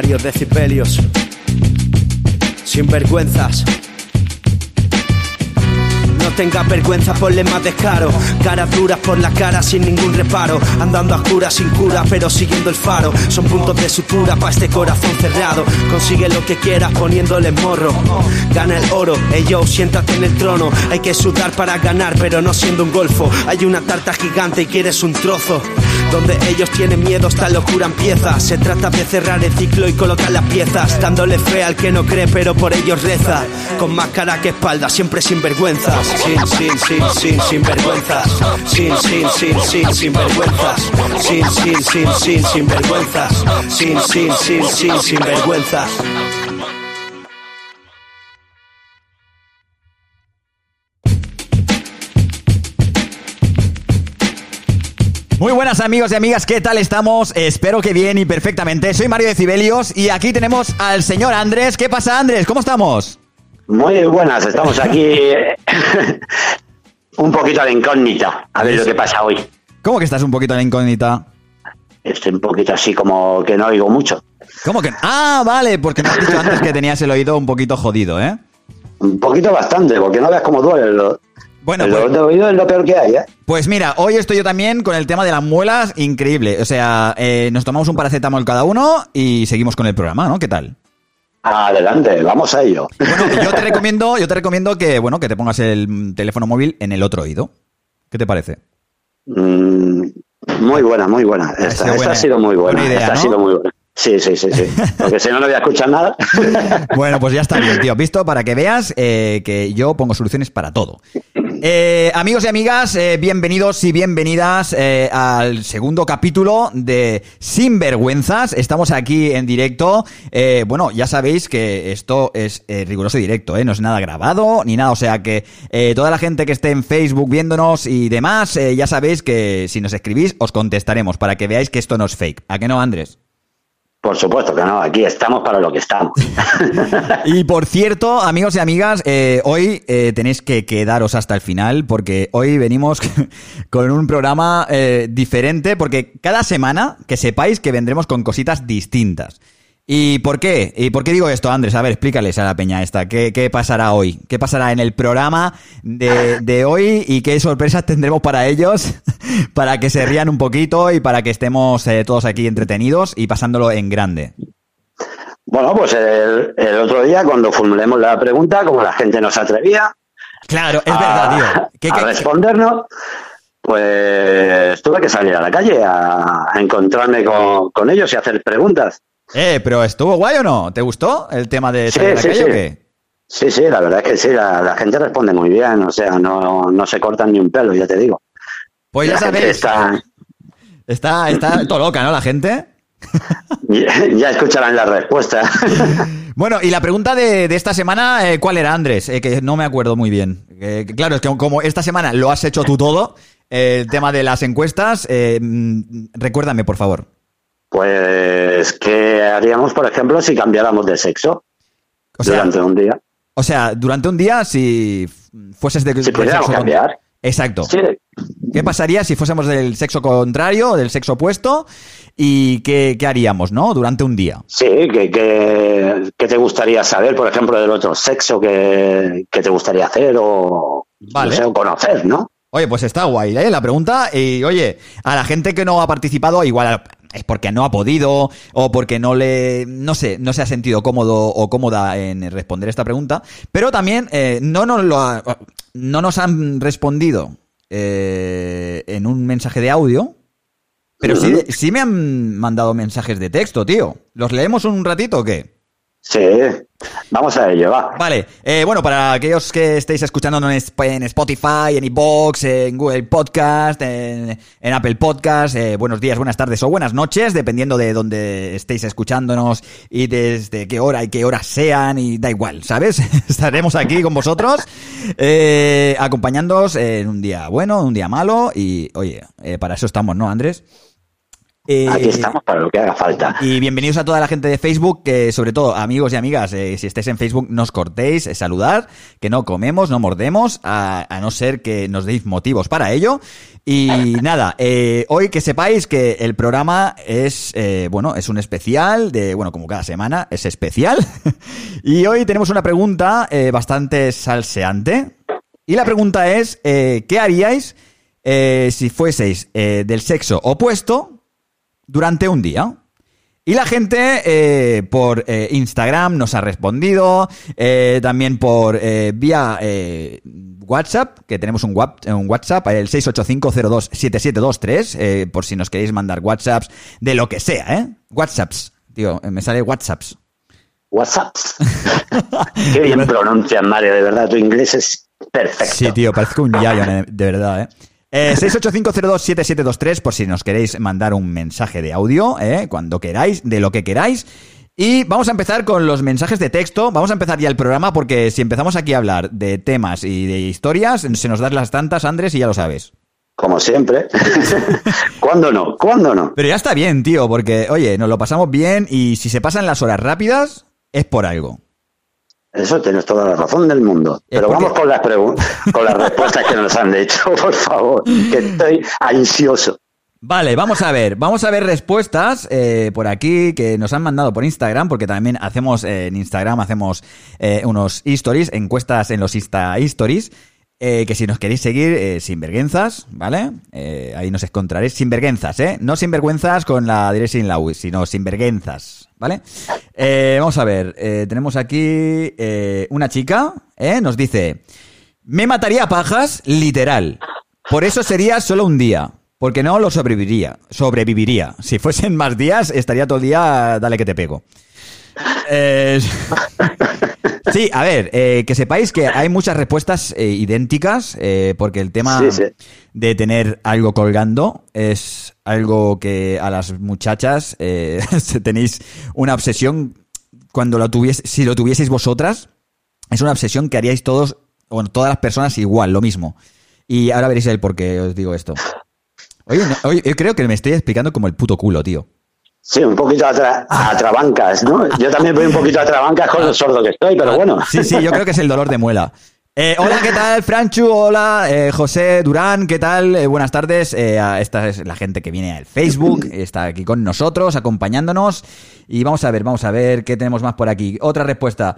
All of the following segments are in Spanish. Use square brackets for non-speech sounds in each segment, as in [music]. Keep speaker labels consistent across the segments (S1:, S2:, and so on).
S1: Mario Decibelios. Sin vergüenzas. No tenga vergüenza, ponle más descaro. Caras duras por la cara sin ningún reparo. Andando a oscuras sin cura, pero siguiendo el faro. Son puntos de sutura para este corazón cerrado. Consigue lo que quieras poniéndole morro. Gana el oro, ellos siéntate en el trono. Hay que sudar para ganar, pero no siendo un golfo. Hay una tarta gigante y quieres un trozo. Donde ellos tienen miedo, esta locura empieza. Se trata de cerrar el ciclo y colocar las piezas. Dándole fe al que no cree, pero por ellos reza. Con más cara que espalda, siempre sin vergüenzas. Sin, sin, sin, sin, sin vergüenzas. Sin, sin, sin, sin, sin vergüenzas. Sin, sin, sin, sin, sin vergüenzas. Sin, sin, sin, sin, sin vergüenzas.
S2: Buenas amigos y amigas, ¿qué tal estamos? Espero que bien y perfectamente. Soy Mario de Cibelios y aquí tenemos al señor Andrés. ¿Qué pasa Andrés? ¿Cómo estamos?
S3: Muy buenas, estamos aquí [laughs] un poquito a la incógnita, a ver lo que pasa hoy.
S2: ¿Cómo que estás un poquito en la incógnita?
S3: Estoy un poquito así como que no oigo mucho.
S2: ¿Cómo que? Ah, vale, porque me has dicho antes que tenías el oído un poquito jodido, ¿eh?
S3: Un poquito bastante, porque no veas cómo duele. Lo,
S2: Bueno,
S3: el
S2: pues-
S3: es lo peor que hay, ¿eh?
S2: Pues mira, hoy estoy yo también con el tema de las muelas, increíble. O sea, eh, nos tomamos un paracetamol cada uno y seguimos con el programa, ¿no? ¿Qué tal?
S3: Adelante, vamos a ello.
S2: Bueno, yo te [laughs] recomiendo, yo te recomiendo que, bueno, que te pongas el teléfono móvil en el otro oído. ¿Qué te parece?
S3: Mm, muy buena, muy buena. Esta,
S2: sido
S3: esta
S2: buena-
S3: ha sido muy buena.
S2: buena idea,
S3: esta ha
S2: ¿no?
S3: sido muy buena. Sí, sí, sí, sí. Porque si no, no voy a escuchar nada. [laughs]
S2: Bueno, pues ya está bien, tío. Visto para que veas eh, que yo pongo soluciones para todo. Eh, amigos y amigas, eh, bienvenidos y bienvenidas eh, al segundo capítulo de Sinvergüenzas. Estamos aquí en directo. Eh, bueno, ya sabéis que esto es eh, riguroso directo, ¿eh? no es nada grabado ni nada. O sea que toda la gente que esté en Facebook viéndonos y demás, ya sabéis que si nos escribís os contestaremos para que veáis que esto no es fake. ¿A qué no, Andrés?
S3: Por supuesto que no, aquí estamos para lo que estamos. [laughs]
S2: Y por cierto, amigos y amigas, eh, hoy eh, tenéis que quedaros hasta el final porque hoy venimos [laughs] con un programa eh, diferente porque cada semana que sepáis que vendremos con cositas distintas. ¿Y por qué? ¿Y por qué digo esto, Andrés? A ver, explícales a la peña esta. ¿Qué, qué pasará hoy? ¿Qué pasará en el programa de, de hoy? ¿Y qué sorpresas tendremos para ellos? [laughs] para que se rían un poquito y para que estemos eh, todos aquí entretenidos y pasándolo en grande.
S3: Bueno, pues el, el otro día, cuando formulemos la pregunta, como la gente no se atrevía
S2: Claro, es
S3: a-
S2: verdad, tío. ¿Qué-
S3: a
S2: qué-
S3: respondernos, pues tuve que salir a la calle a, a encontrarme con, con ellos y hacer preguntas.
S2: Eh, pero ¿estuvo guay o no? ¿Te gustó el tema de
S3: Sí, sí,
S2: calle o
S3: sí.
S2: qué?
S3: Sí, sí, la verdad es que sí, la, la gente responde muy bien, o sea, no, no se cortan ni un pelo, ya te digo.
S2: Pues ya
S3: La
S2: sabéis,
S3: Está,
S2: está, está todo loca, ¿no? La gente.
S3: ya, ya escucharán la respuesta. [laughs]
S2: Bueno, y la pregunta de, de esta semana, eh, ¿cuál era, Andrés? Eh, que no me acuerdo muy bien. Eh, claro, es que como esta semana lo has hecho tú todo, el tema de las encuestas, mm, recuérdame, por favor.
S3: Pues, ¿qué haríamos, por ejemplo, si cambiáramos de sexo
S2: O sea,
S3: durante un día?
S2: o sea, durante un día, si fueses de,
S3: Si
S2: con-
S3: cambiar.
S2: Exacto.
S3: Sí,
S2: ¿Qué pasaría si fuésemos del sexo contrario o del sexo opuesto? ¿Y qué, qué haríamos, no? Durante un día.
S3: Sí, ¿qué, qué, qué te gustaría saber, por ejemplo, del otro sexo que, que te gustaría hacer o,
S2: Vale.
S3: no sé, o conocer, ¿no?
S2: Oye, pues está guay, ¿eh? La pregunta. Y oye, a la gente que no ha participado, igual es porque no ha podido o porque no le, no sé, no se ha sentido cómodo o cómoda en responder esta pregunta. Pero también eh, no, nos lo ha- no nos han respondido eh, en un mensaje de audio. Pero sí, sí me han mandado mensajes de texto, tío. ¿Los leemos un ratito o qué?
S3: Sí, vamos a ello, va.
S2: Vale, eh, bueno, para aquellos que estéis escuchándonos en Sp- en Spotify, en iBox, en Google Podcast, en, Apple Podcast, eh, buenos días, buenas tardes o buenas noches, dependiendo de dónde estéis escuchándonos y desde qué hora y qué horas sean, y da igual, ¿sabes? [laughs] Estaremos aquí con vosotros, eh, acompañándoos en un día bueno, en un día malo, y oye, eh, para eso estamos, ¿no, Andrés? Eh,
S3: Aquí estamos para lo que haga falta.
S2: Y bienvenidos a toda la gente de Facebook, que sobre todo amigos y amigas, eh, si estáis en Facebook, no os cortéis, eh, saludar, que no comemos, no mordemos, a, a no ser que nos deis motivos para ello. Y [laughs] nada, eh, hoy que sepáis que el programa es, eh, bueno, es un especial de, bueno, como cada semana, es especial. [laughs] y hoy tenemos una pregunta eh, bastante salseante. Y la pregunta es, eh, ¿qué haríais eh, si fueseis eh, del sexo opuesto durante un día? Y la gente eh, por eh, Instagram nos ha respondido, eh, también por eh, vía WhatsApp, que tenemos un, WhatsApp, el 685027723, eh, por si nos queréis mandar WhatsApps de lo que sea, ¿eh? WhatsApps, tío, me sale WhatsApps.
S3: WhatsApp. [laughs] Qué bien [laughs] pronuncias, Mario, de verdad, tu inglés es perfecto.
S2: Sí, tío, parezco un yayo, de verdad, ¿eh? Eh, 685027723 por si nos queréis mandar un mensaje de audio, ¿eh? cuando queráis, de lo que queráis. Y vamos a empezar con los mensajes de texto. Vamos a empezar ya el programa porque si empezamos aquí a hablar de temas y de historias, se nos dan las tantas, Andrés, y ya lo sabes.
S3: Como siempre. [laughs] ¿Cuándo no? ¿Cuándo no?
S2: Pero ya está bien, tío, porque, oye, nos lo pasamos bien y si se pasan las horas rápidas, es por algo.
S3: Eso tienes toda la razón del mundo. Pero
S2: porque-
S3: vamos con las preguntas, [laughs] con las respuestas que nos han hecho, [laughs] por favor, que estoy ansioso.
S2: Vale, vamos a ver, vamos a ver respuestas eh, por aquí que nos han mandado por Instagram, porque también hacemos eh, en Instagram hacemos eh, unos stories, encuestas en los Insta Stories, que si nos queréis seguir, sin vergüenzas, ¿vale? Ahí nos encontraréis sin vergüenzas, ¿eh? No sin vergüenzas con la dirección la U, sino sin vergüenzas, ¿vale? Eh, vamos a ver, eh, tenemos aquí eh, una chica. Nos dice, me mataría a pajas, literal. Por eso sería solo un día. Porque no lo sobreviviría. Sobreviviría. Si fuesen más días, estaría todo el día, dale que te pego. Eh, [laughs] sí, a ver, eh, que sepáis que hay muchas respuestas eh, idénticas, porque el tema
S3: Sí, sí.
S2: de tener algo colgando es algo que a las muchachas [laughs] tenéis una obsesión cuando lo tuvies, si lo tuvieseis vosotras, es una obsesión que haríais todos, bueno, todas las personas igual, lo mismo. Y ahora veréis el por qué os digo esto. Oye, no- oye, yo creo que me estoy explicando como el puto culo, tío.
S3: Sí, un poquito a, tra- a trabancas, ¿no? Yo también voy un poquito a trabancas con lo sordo que estoy, pero bueno.
S2: Sí, sí, yo creo que es el dolor de muela. Eh, hola, ¿qué tal, Franchu? Hola, eh, José Durán, ¿qué tal? Eh, buenas tardes. Esta es la gente que viene al Facebook, está aquí con nosotros, acompañándonos. Y vamos a ver, vamos a ver qué tenemos más por aquí. Otra respuesta.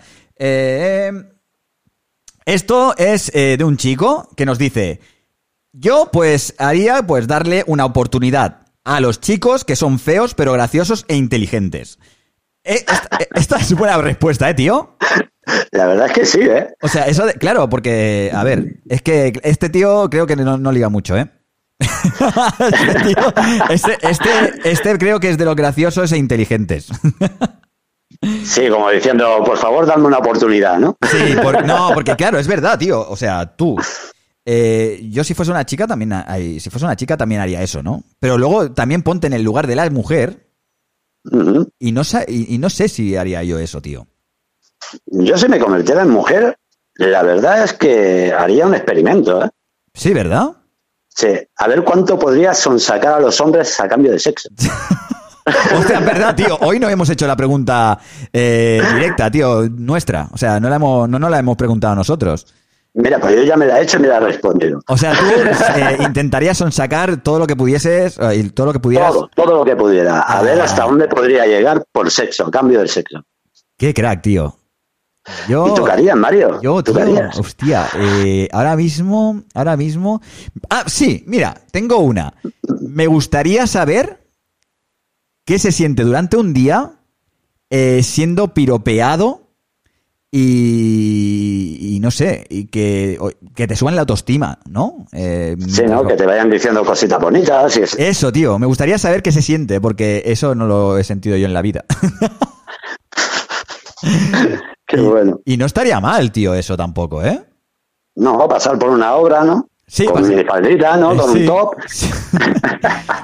S2: Esto es de un chico que nos dice: Yo, pues, haría pues darle una oportunidad a los chicos que son feos, pero graciosos e inteligentes. Eh, esta, [laughs] eh, esta es buena respuesta, ¿eh, tío?
S3: La verdad es que sí, ¿eh?
S2: O sea, eso de, claro, porque, a ver, es que este tío creo que no, no liga mucho, ¿eh? [laughs] este, tío, este, este, este creo que es de los graciosos e inteligentes.
S3: Sí, como diciendo, por favor, dame una oportunidad, ¿no?
S2: Sí, por- no, [laughs] porque claro, es verdad, tío. O sea, tú. Eh, yo si fuese una chica también, si fuese una chica también haría eso, ¿no? Pero luego también ponte en el lugar de la mujer y no, y, y no sé si haría yo eso, tío.
S3: Yo si me convirtiera en mujer, la verdad es que haría un experimento, ¿eh?
S2: Sí, ¿verdad?
S3: Sí, a ver cuánto podría sonsacar a los hombres a cambio de sexo. [laughs] [laughs]
S2: Hostia, es verdad, tío. Hoy no hemos hecho la pregunta eh, directa, tío, nuestra. O sea, no la hemos, no nos la hemos preguntado nosotros.
S3: Mira, pues yo ya me la he hecho y me la he respondido.
S2: O sea, tú eh, [laughs] intentarías sonsacar todo lo que pudieses eh, y todo lo que pudieras.
S3: Todo, todo lo que pudiera. A
S2: Ah.
S3: ver hasta dónde podría llegar por sexo, cambio del sexo.
S2: Qué crack, tío. Yo,
S3: ¿Y harías, Mario?
S2: yo,
S3: ¿Tú
S2: tío,
S3: qué harías?
S2: hostia, eh, ahora mismo, ahora mismo. Ah, sí, mira, tengo una. Me gustaría saber qué se siente durante un día eh, siendo piropeado y, y no sé, y que, que te suban la autoestima, ¿no? Eh,
S3: Sí, ¿no? Que te vayan diciendo cositas bonitas y es-
S2: Eso, tío, me gustaría saber qué se siente, porque eso no lo he sentido yo en la vida. [laughs]
S3: Qué
S2: y,
S3: bueno.
S2: y no estaría mal, tío, eso tampoco, ¿eh?
S3: No, pasar por una obra, ¿no?
S2: Sí,
S3: Con mi faldita, ¿no? Con
S2: Sí.
S3: un top. [laughs]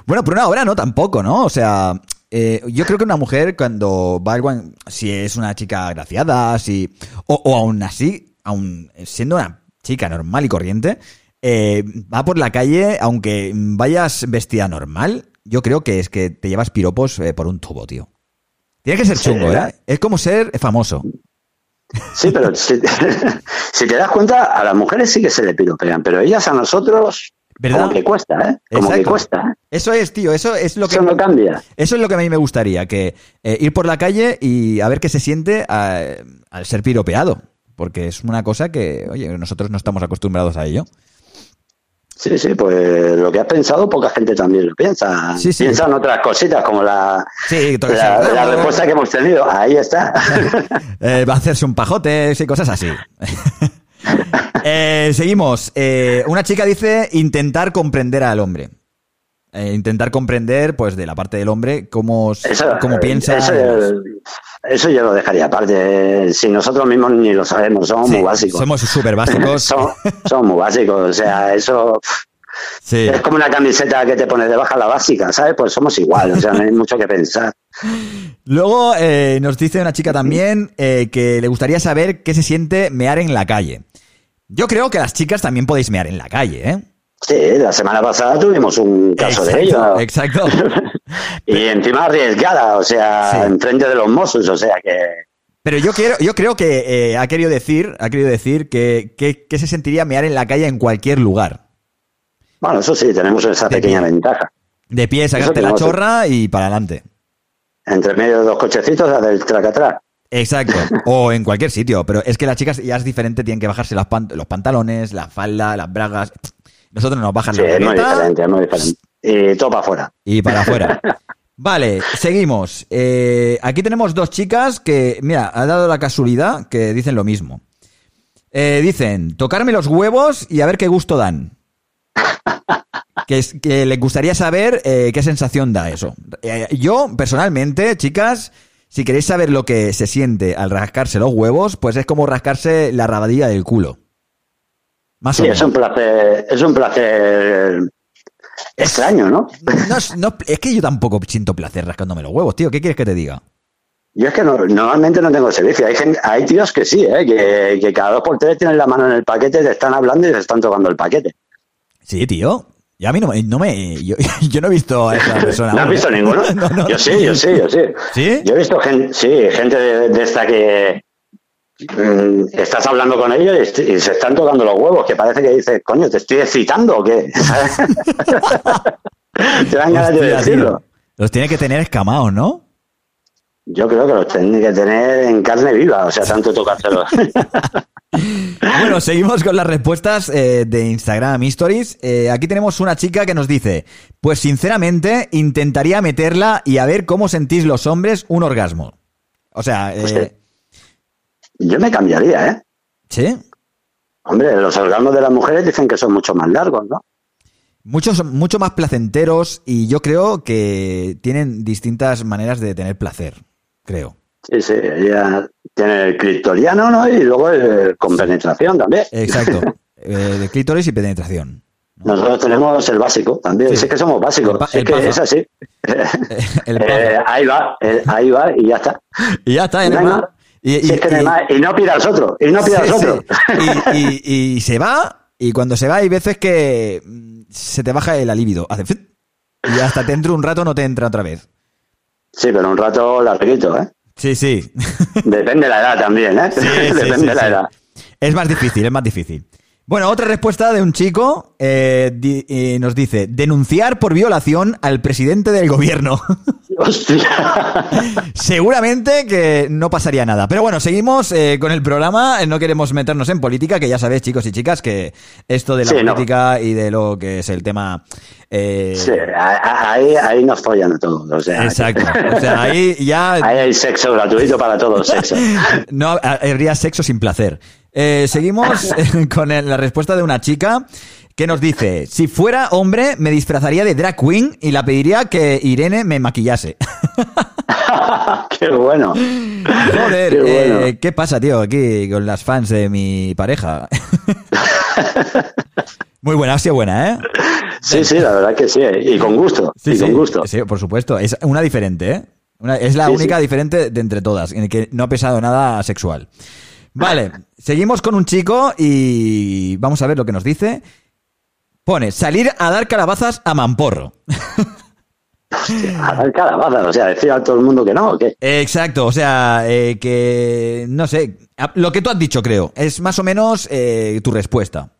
S2: Bueno, por una hora no tampoco, ¿no? O sea, eh, yo creo que una mujer cuando va en- si es una chica graciada, si, o, o aún así, aún siendo una chica normal y corriente, eh, va por la calle, aunque vayas vestida normal, yo creo que es que te llevas piropos eh, por un tubo, tío. Tiene que ser chungo, ¿eh? Es como ser famoso.
S3: Sí, pero si, [laughs] si te das cuenta, a las mujeres sí que se le piropean, pero ellas a nosotros
S2: ¿Verdad?
S3: como que cuesta, ¿eh? Como que cuesta. ¿eh?
S2: Eso es, tío, eso es lo que...
S3: Eso no cambia.
S2: Eso es lo que a mí me gustaría, que eh, ir por la calle y a ver qué se siente a- al ser piropeado. Porque es una cosa que, oye, nosotros no estamos acostumbrados a ello.
S3: Sí, sí, pues lo que has pensado, poca gente también lo piensa.
S2: Sí, sí.
S3: Piensan otras cositas, como la,
S2: Sí,
S3: la respuesta que hemos tenido. Ahí está. [laughs]
S2: Eh, va a hacerse un pajote y cosas así. [laughs] [laughs] Eh, seguimos. Eh, una chica dice intentar comprender al hombre. Eh, intentar comprender, pues, de la parte del hombre, cómo,
S3: Eso,
S2: cómo piensa.
S3: Eso, eso yo lo dejaría aparte. Si nosotros mismos ni lo sabemos, somos
S2: Sí,
S3: muy básicos.
S2: Somos súper básicos. [laughs]
S3: Somos, somos muy básicos. O sea, eso
S2: Sí.
S3: es como una camiseta que te pones de baja la básica, ¿sabes? Pues somos igual. O sea, no hay mucho que pensar. [laughs]
S2: Luego eh, nos dice una chica también eh, que le gustaría saber qué se siente mear en la calle. Yo creo que las chicas también podéis mear en la calle, ¿eh?
S3: Sí, la semana pasada tuvimos un caso de ello.
S2: Exacto. [laughs]
S3: y encima arriesgada, o sea,
S2: Sí.
S3: enfrente de los Mossos, o sea que.
S2: Pero yo quiero, yo creo que eh, ha querido decir, ha querido decir que, que, que se sentiría mear en la calle en cualquier lugar.
S3: Bueno, eso sí, tenemos esa
S2: De
S3: pequeña
S2: pie.
S3: ventaja.
S2: De pie, sacarte la chorra y para adelante.
S3: Entre medio de dos cochecitos, la del tracatrá.
S2: Exacto. [laughs] O en cualquier sitio. Pero es que las chicas ya es diferente, tienen que bajarse las pan- los pantalones, la falda, las bragas. Nosotros nos bajan
S3: Sí,
S2: la
S3: es muy diferente, es muy diferente. Y todo para afuera.
S2: y para afuera. [laughs] Vale, seguimos. Eh, aquí tenemos dos chicas que, mira, ha dado la casualidad que dicen lo mismo. Eh, dicen, tocarme los huevos y a ver qué gusto dan. Que, es, que les gustaría saber eh, qué sensación da eso. Eh, yo, personalmente, chicas, si queréis saber lo que se siente al rascarse los huevos, pues es como rascarse la rabadilla del culo. Más o
S3: Sí, es
S2: menos.
S3: un placer, es un placer extraño, ¿no?
S2: No es, no- es que yo tampoco siento placer rascándome los huevos, tío. ¿Qué quieres que te diga?
S3: Yo es que no- normalmente no tengo servicio. Hay, gen- hay tíos que sí, ¿eh? que, que cada dos por tres tienen la mano en el paquete, te están hablando y te están tocando el paquete.
S2: Sí, tío. Y a mí no, no me. Yo, [laughs] yo no he visto a esa [laughs] persona.
S3: ¿No has visto ninguno? [laughs]
S2: No, no.
S3: Yo sí, yo sí, yo sí.
S2: ¿Sí?
S3: Yo he visto gente, sí, gente de, de esta que mm, estás hablando con ellos y, y se están tocando los huevos, que parece que dices, coño, ¿te estoy excitando o qué? Te dan ganas de decirlo.
S2: Los tiene que tener escamados, ¿no?
S3: Yo creo que los tienen que tener en carne viva, o sea, tanto tocárselos.
S2: Bueno, seguimos con las respuestas eh, de Instagram Stories. Eh, aquí tenemos una chica que nos dice: Pues sinceramente, intentaría meterla y a ver cómo sentís los hombres un orgasmo. O sea, eh,
S3: Hostia. Yo me cambiaría, ¿eh?
S2: ¿sí?
S3: Hombre, los orgasmos de las mujeres dicen que son mucho más largos, ¿no?
S2: Muchos, mucho más placenteros y yo creo que tienen distintas maneras de tener placer. Creo.
S3: Sí, sí, ella tiene el clitoriano, ¿no? Y luego el, con penetración también.
S2: Exacto. [laughs] Eh, de clítoris y penetración.
S3: Nosotros tenemos el básico también.
S2: Sí.
S3: Es que somos básicos.
S2: El el
S3: que
S2: paso.
S3: es así. [laughs]
S2: El [laughs]
S3: Eh, ahí va, eh, ahí va y ya está.
S2: y ya está, no más. Y,
S3: Si es que más. Y no pidas otro, y no pidas
S2: Sí,
S3: otro.
S2: sí. Y, y- y se va, y cuando se va hay veces que mm, se te baja el alíbido. Y hasta te entra un rato no te entra otra vez.
S3: Sí, pero un rato larguito, ¿eh?
S2: Sí, sí.
S3: Depende de la edad también, ¿eh?
S2: Sí, [laughs] sí,
S3: Depende
S2: sí,
S3: de la edad.
S2: Es más difícil, es más difícil. Bueno, otra respuesta de un chico eh, di- eh, nos dice, denunciar por violación al presidente del gobierno. [laughs]
S3: Hostia.
S2: Seguramente que no pasaría nada. Pero bueno, seguimos eh, con el programa. No queremos meternos en política, que ya sabéis, chicos y chicas, que esto de la
S3: Sí, no.
S2: política y de lo que es el tema... eh,
S3: Sí, ahí, ahí nos follan todos. O sea,
S2: Exacto. O sea, [laughs] ahí ya
S3: Ahí hay sexo gratuito para todos, sexo. [laughs]
S2: no habría sexo sin placer. Eh, seguimos [laughs] eh, con la respuesta de una chica que nos dice, si fuera hombre me disfrazaría de drag queen y la pediría que Irene me maquillase. [laughs]
S3: Qué bueno.
S2: Joder,
S3: Qué bueno.
S2: eh, ¿qué pasa, tío, aquí con las fans de mi pareja? [laughs] Muy buena, ha sido buena, ¿eh?
S3: Sí, sí, la verdad que sí. Y con gusto.
S2: Sí,
S3: y
S2: sí,
S3: con gusto.
S2: sí, por supuesto. Es una diferente, ¿eh? Una- es la
S3: Sí,
S2: única diferente de entre todas, en el que no ha pesado nada sexual. Vale, seguimos con un chico y vamos a ver lo que nos dice. Pone, salir a dar calabazas a Mamporro.
S3: Hostia, calabazas, o sea, decir a todo el mundo que no, ¿o qué?
S2: Exacto, o sea, eh, que no sé, a- lo que tú has dicho creo, es más o menos eh, tu respuesta.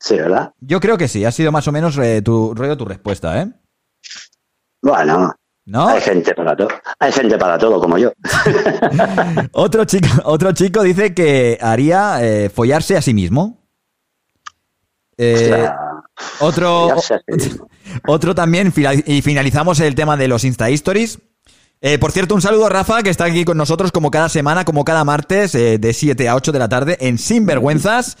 S3: Sí, ¿verdad?
S2: Yo creo que sí, ha sido más o menos eh, tu rollo tu respuesta, ¿eh?
S3: Bueno,
S2: ¿No?
S3: hay gente para todo. Hay gente para todo, como yo. [laughs]
S2: Otro chico, otro chico dice que haría eh, follarse a sí mismo. Eh, otro,
S3: sí mismo. [laughs]
S2: otro también, y finalizamos el tema de los Insta Stories. Eh, por cierto, un saludo a Rafa, que está aquí con nosotros como cada semana, como cada martes, de 7 a 8 de la tarde, en Sinvergüenzas.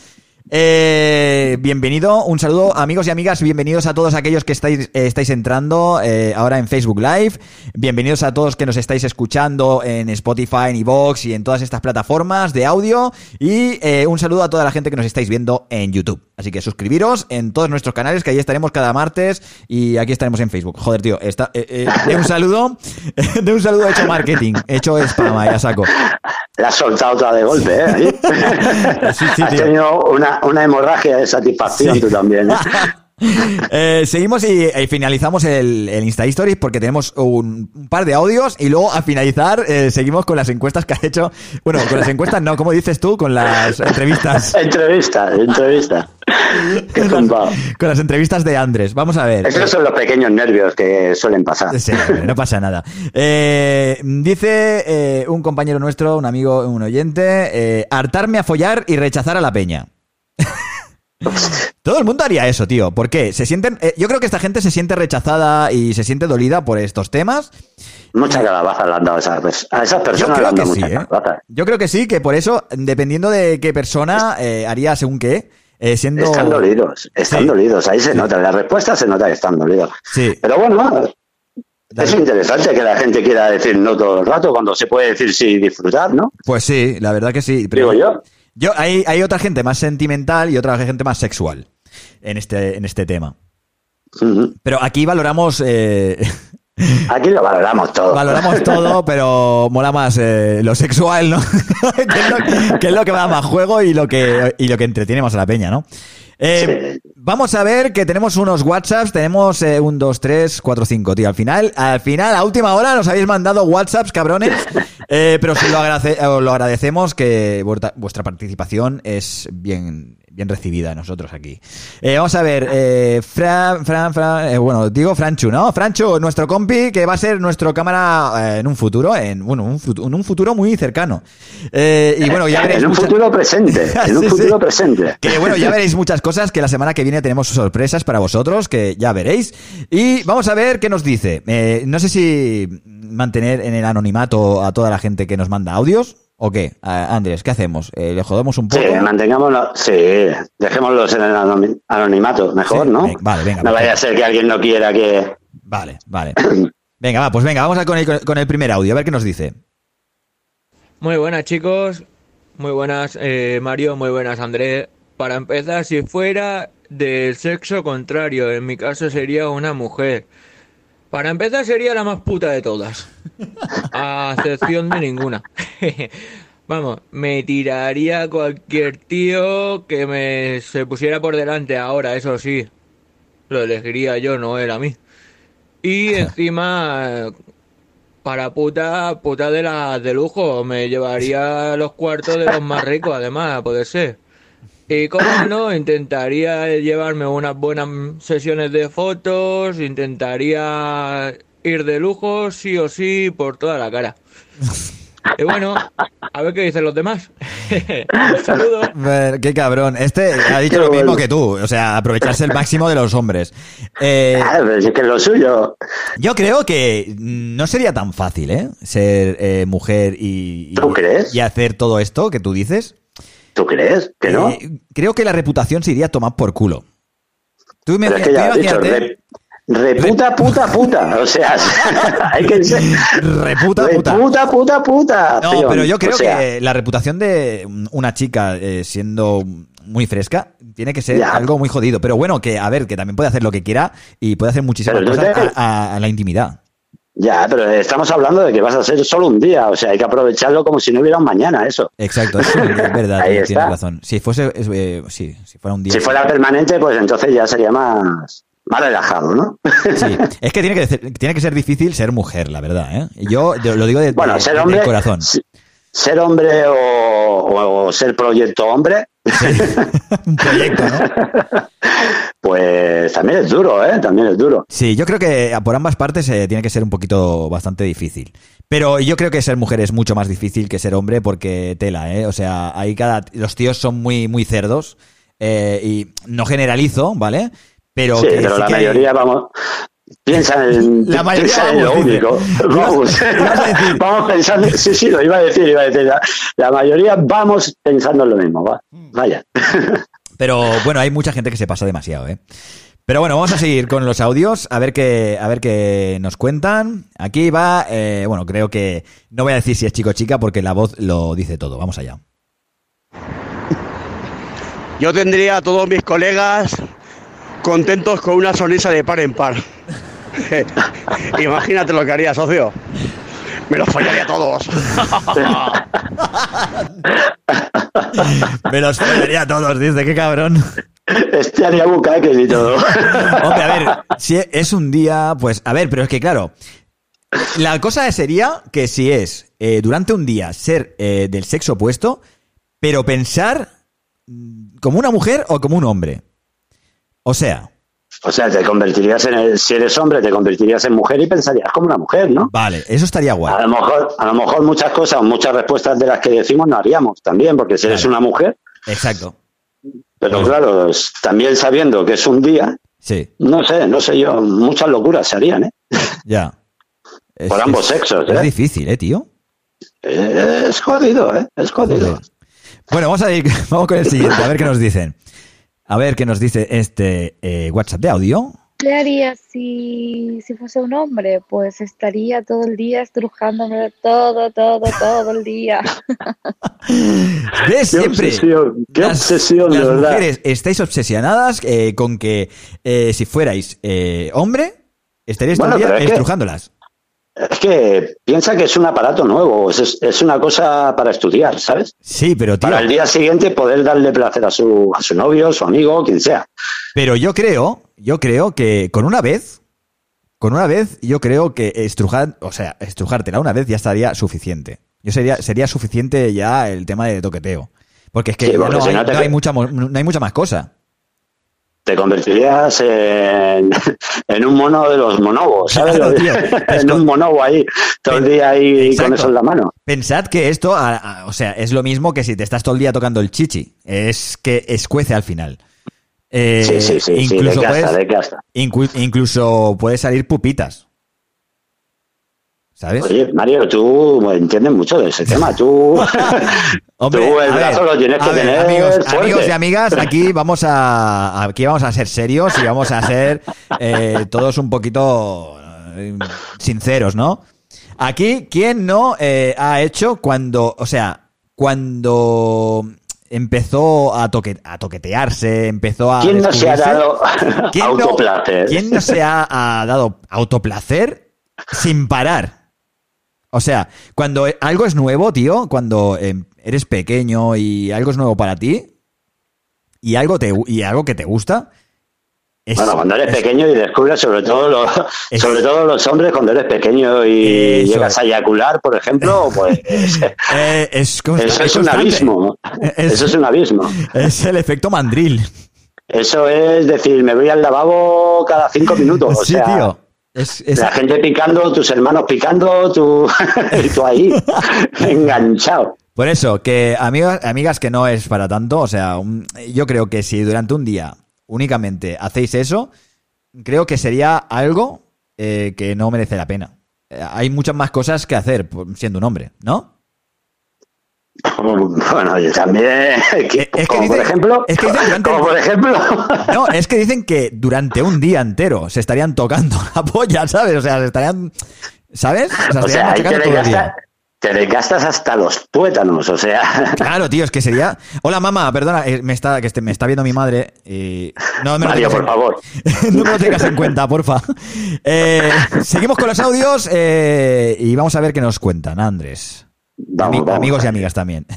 S2: Eh, bienvenido, un saludo amigos y amigas, bienvenidos a todos aquellos que estáis, eh, estáis entrando eh, ahora en Facebook Live, bienvenidos a todos que nos estáis escuchando en Spotify, en iVoox y en todas estas plataformas de audio y eh, un saludo a toda la gente que nos estáis viendo en YouTube. Así que suscribiros en todos nuestros canales que ahí estaremos cada martes y aquí estaremos en Facebook. Joder, tío, está, eh, de un saludo, [laughs] de un saludo hecho marketing, hecho spam, ahí a saco.
S3: La has soltado toda de golpe, ¿eh? [laughs]
S2: Sí, sí,
S3: has tenido una, una hemorragia de satisfacción
S2: Sí.
S3: tú también. ¿eh? [laughs]
S2: Eh, seguimos y, y finalizamos el, el Insta Stories porque tenemos un, un par de audios y luego a finalizar eh, seguimos con las encuestas que ha hecho. Bueno, con las encuestas no, ¿cómo dices tú? Con las entrevistas. [laughs]
S3: entrevista, entrevista. Qué zumbao.
S2: Con las entrevistas de Andrés. Vamos a ver.
S3: Esos son los pequeños nervios que suelen pasar.
S2: Sí, no pasa nada. Eh, dice eh, un compañero nuestro, un amigo, un oyente, eh, hartarme a follar y rechazar a la peña. Todo el mundo haría eso, tío. ¿Por qué? Se sienten. eh, yo creo que esta gente se siente rechazada y se siente dolida por estos temas.
S3: Muchas calabazas le han dado a esas, a esas
S2: Yo
S3: personas. le
S2: creo
S3: han
S2: que
S3: dado
S2: sí, ¿eh? Yo creo que sí, que por eso, dependiendo de qué persona eh, haría según qué, eh, siendo.
S3: Están dolidos, están
S2: Sí.
S3: dolidos. Ahí se nota, en la respuesta se nota que están dolidos.
S2: Sí.
S3: Pero bueno,
S2: Dale.
S3: es interesante que la gente quiera decir no todo el rato, cuando se puede decir sí y disfrutar, ¿no?
S2: Pues sí, la verdad que sí. Pero
S3: Digo yo.
S2: Yo, hay, hay otra gente más sentimental y otra gente más sexual en este, en este tema. Pero aquí valoramos. eh, [laughs]
S3: Aquí lo valoramos todo.
S2: valoramos todo, [laughs] pero mola más eh, lo sexual, ¿no? [laughs] que, es lo, que es lo que da más juego y lo que, y lo que entretiene más a la peña, ¿no? Eh, Vamos a ver que tenemos unos WhatsApps, tenemos eh, un, dos, tres, cuatro, cinco, tío. Al final, al final, a última hora nos habéis mandado WhatsApps, cabrones. [laughs] Eh, pero sí lo, eh, lo agradecemos que vuestra, participación es bien, bien recibida nosotros aquí. Eh, vamos a ver, eh, Fran, Fran, Fran, eh, bueno, digo Franchu, ¿no? Franchu, nuestro compi, que va a ser nuestro cámara en un futuro, en, bueno, un en un futuro muy cercano. Y bueno, ya veréis
S3: en un futuro presente, [laughs] en un
S2: Sí,
S3: futuro
S2: sí.
S3: presente.
S2: que bueno, ya veréis muchas cosas [laughs] que la semana que viene tenemos sorpresas para vosotros, que ya veréis. Y vamos a ver qué nos dice. Eh, no sé si mantener en el anonimato a toda la gente que nos manda audios o qué. Andrés, ¿qué hacemos? Eh, ¿Le jodemos un
S3: Sí,
S2: poco?
S3: mantengámoslo, sí, dejémoslos en el anonimato, mejor,
S2: Sí,
S3: ¿no?
S2: venga, vale, venga,
S3: No vaya a ser que alguien no quiera que...
S2: Vale, vale. [clears throat] Venga, va, pues venga, vamos a con el, con el primer audio, a ver qué nos dice.
S4: Muy buenas chicos, muy buenas eh, Mario, muy buenas Andrés. Para empezar, si fuera del sexo contrario, en mi caso sería una mujer. Para empezar sería la más puta de todas, a excepción de ninguna. [laughs] Vamos, me tiraría a cualquier tío que me se pusiera por delante ahora, eso sí. Lo elegiría yo, no él a mí. Y [laughs] encima, para puta, puta de la de lujo, me llevaría los cuartos de los más ricos, además, a poder ser. Y [coughs] como no, intentaría llevarme unas buenas sesiones de fotos, intentaría ir de lujo, sí o sí, por toda la cara. [laughs] Y bueno, a ver qué dicen los demás. Un saludo.
S2: Eh, Qué cabrón. Este ha dicho
S3: Qué
S2: lo mismo
S3: bueno.
S2: que tú. O sea, aprovecharse el máximo de los hombres. Eh,
S3: Ah, pero si es que es lo suyo.
S2: Yo creo que no sería tan fácil, ¿eh? Ser eh, mujer y, y-
S3: ¿Tú crees?
S2: y hacer todo esto que tú dices.
S3: ¿Tú crees que no?
S2: Eh, creo que la reputación se iría a tomar por culo. Tú me,
S3: es que ya dicho, re- reputa, puta, puta. [laughs] O sea, [laughs] hay que ser...
S2: reputa puta.
S3: Reputa, puta, puta.
S2: No,
S3: tío.
S2: pero yo creo
S3: O sea,
S2: que la reputación de una chica eh, siendo muy fresca tiene que ser
S3: Ya.
S2: algo muy jodido. Pero bueno, que a ver, que también puede hacer lo que quiera y puede hacer muchísimas
S3: Pero
S2: cosas
S3: te-
S2: a, a- a la intimidad.
S3: Ya, pero estamos hablando de que vas a ser solo un día. O sea, hay que aprovecharlo como si no hubiera un mañana, eso.
S2: Exacto, es, [laughs] verdad,
S3: Ahí
S2: tienes,
S3: está.
S2: razón. Si fuese, es, eh, sí, si fuera un día.
S3: Si fuera permanente, pues entonces ya sería más... más relajado, ¿no? [laughs]
S2: Sí, es que tiene que, ser, tiene que ser difícil ser mujer, la verdad, ¿eh? Yo, yo lo digo de,
S3: bueno,
S2: de-
S3: ser hombre,
S2: corazón.
S3: ser hombre o, o- o ser proyecto hombre, [laughs]
S2: Un proyecto, ¿no?
S3: pues también es duro, ¿eh? También es duro.
S2: Sí, yo creo que por ambas partes eh, tiene que ser un poquito bastante difícil. Pero yo creo que ser mujer es mucho más difícil que ser hombre porque tela, ¿eh? O sea, ahí cada... Los tíos son muy, muy cerdos eh, y no generalizo, ¿vale? Pero
S3: sí,
S2: que
S3: pero
S2: sí
S3: la
S2: que
S3: mayoría, vamos, piensa en, [laughs]
S2: La mayoría,
S3: piensa en lo único. [laughs] Vamos,
S2: a [laughs]
S3: vamos pensando, sí, sí, lo iba a decir, iba a decir. La, la mayoría vamos pensando en lo mismo, va. Vaya.
S2: Pero bueno, hay mucha gente que se pasa demasiado, ¿eh? Pero bueno, vamos a seguir con los audios, a ver qué, a ver qué nos cuentan. Aquí va, eh, bueno, creo que no voy a decir si es chico o chica porque la voz lo dice todo. Vamos allá.
S5: Yo tendría a todos mis colegas contentos con una sonrisa de par en par. [laughs] Imagínate lo que haría, socio. Me los follaría a todos. [laughs]
S2: Me los follaría a todos, dice, qué cabrón.
S3: Este haría bucaques y todo. [laughs]
S2: Hombre, a ver, si es un día, pues, a ver, pero es que claro, la cosa sería que si es eh, durante un día ser eh, del sexo opuesto, pero pensar mm, como una mujer o como un hombre. O sea,
S3: O sea, te convertirías en, el- si eres hombre, te convertirías en mujer y pensarías como una mujer, ¿no?
S2: vale, eso estaría guay.
S3: A lo mejor, a lo mejor muchas cosas, muchas respuestas de las que decimos no haríamos también, porque si eres
S2: Claro.
S3: una mujer,
S2: Exacto.
S3: pero
S2: Pues-
S3: claro, es- también sabiendo que es un día,
S2: Sí,
S3: no sé, no sé yo, muchas locuras se harían, ¿eh?
S2: ya. [laughs] Es-
S3: Por ambos
S2: es-
S3: sexos,
S2: Es
S3: ¿eh?
S2: difícil, ¿eh, tío?
S3: Es jodido, ¿eh? Es jodido.
S2: Bueno, vamos a ir, [laughs] vamos con el siguiente, a ver qué nos dicen. A ver qué nos dice este eh, WhatsApp de audio.
S6: ¿Qué haría si, si fuese un hombre? Pues estaría todo el día estrujándome todo, todo, todo el día. [laughs]
S2: ¿Ves?
S3: Qué
S2: Siempre.
S3: obsesión, qué
S2: las,
S3: obsesión, de
S2: las
S3: verdad.
S2: mujeres estáis obsesionadas eh, con que eh, si fuerais eh, hombre, estaríais todo
S3: Bueno,
S2: el día
S3: pero es que-
S2: estrujándolas.
S3: Es que piensa que es un aparato nuevo, es, es una cosa para estudiar, ¿sabes?
S2: Sí, pero tío,
S3: Para el día siguiente poder darle placer a su, a su novio, su amigo, quien sea.
S2: pero yo creo, yo creo que con una vez, con una vez, yo creo que estrujar, o sea, estrujártela una vez ya estaría suficiente. Yo sería, sería suficiente ya el tema de toqueteo. Porque es que
S3: Sí,
S2: ya
S3: porque
S2: no,
S3: si
S2: hay,
S3: no te-
S2: no hay mucha, no hay mucha más cosa.
S3: Te convertirías en, [laughs] en un mono de los monobos, ¿sabes?
S2: Claro, tío. Es [laughs]
S3: en un monobo ahí, todo el día ahí
S2: Exacto.
S3: con eso en la mano.
S2: Pensad que esto, a- a- o sea, es lo mismo que si te estás todo el día tocando el chichi. Es que escuece al final. Eh,
S3: Sí, sí, sí, sí,
S2: incluso
S3: de
S2: puedes,
S3: casa, de casa.
S2: inclu- incluso puede salir pupitas. ¿Sabes?
S3: Oye, Mario, tú entiendes mucho de ese tema. Tú, [laughs]
S2: Hombre,
S3: tú el brazo lo tienes que tener
S2: amigos,
S3: fuerte.
S2: amigos y amigas, aquí vamos a aquí vamos a ser serios y vamos a ser eh, todos un poquito eh, sinceros, ¿no? Aquí, ¿quién no eh, ha hecho cuando, o sea, cuando empezó a, toque, a toquetearse, empezó a...
S3: ¿Quién no se ha dado
S2: ¿Quién no-
S3: autoplacer?
S2: ¿Quién no se ha, ha dado autoplacer sin parar? O sea, cuando algo es nuevo, tío, cuando eh, eres pequeño y algo es nuevo para ti y algo te y algo que te gusta, es-
S3: Bueno, cuando eres
S2: es-
S3: pequeño y descubres sobre todo los,
S2: Es-
S3: sobre todo los hombres cuando eres pequeño y llegas a eyacular, por ejemplo, pues [laughs]
S2: eh,
S3: eso es un abismo.
S2: Es-
S3: Eso es un abismo.
S2: Es el efecto mandril.
S3: Eso es decir, me voy al lavabo cada cinco minutos. o
S2: sí,
S3: sea,
S2: tío. Es, es-
S3: La gente picando, tus hermanos picando, tú, [laughs] tú ahí, [laughs] enganchado.
S2: Por eso, que amigas, amigas que no es para tanto, o sea, un- yo creo que si durante un día únicamente hacéis eso, creo que sería algo eh, que no merece la pena. Eh, hay muchas más cosas que hacer siendo un hombre, ¿no? [laughs]
S3: Bueno, yo también, [laughs] que-
S2: Eh, es que
S3: como por ejemplo,
S2: es que dice durante
S3: como
S2: el-
S3: por ejemplo,
S2: No, [laughs] es que dicen que durante un día entero se estarían tocando la polla, ¿sabes? O sea, se estarían, ¿sabes? O sea,
S3: o
S2: estarían
S3: sea, ahí te desgastas, te desgastas hasta los tuétanos, o sea,
S2: Claro, tío, es que sería. Hola, mamá, perdona, eh, me está, que este- me está viendo mi madre y. No me lo
S3: Mario,
S2: tengas
S3: por
S2: en-
S3: favor.
S2: no me lo tengas en cuenta, porfa. Eh, seguimos con los audios eh, y vamos a ver qué nos cuentan, Andrés.
S3: Vamos,
S2: Ami-
S3: vamos.
S2: amigos y amigas también. [laughs]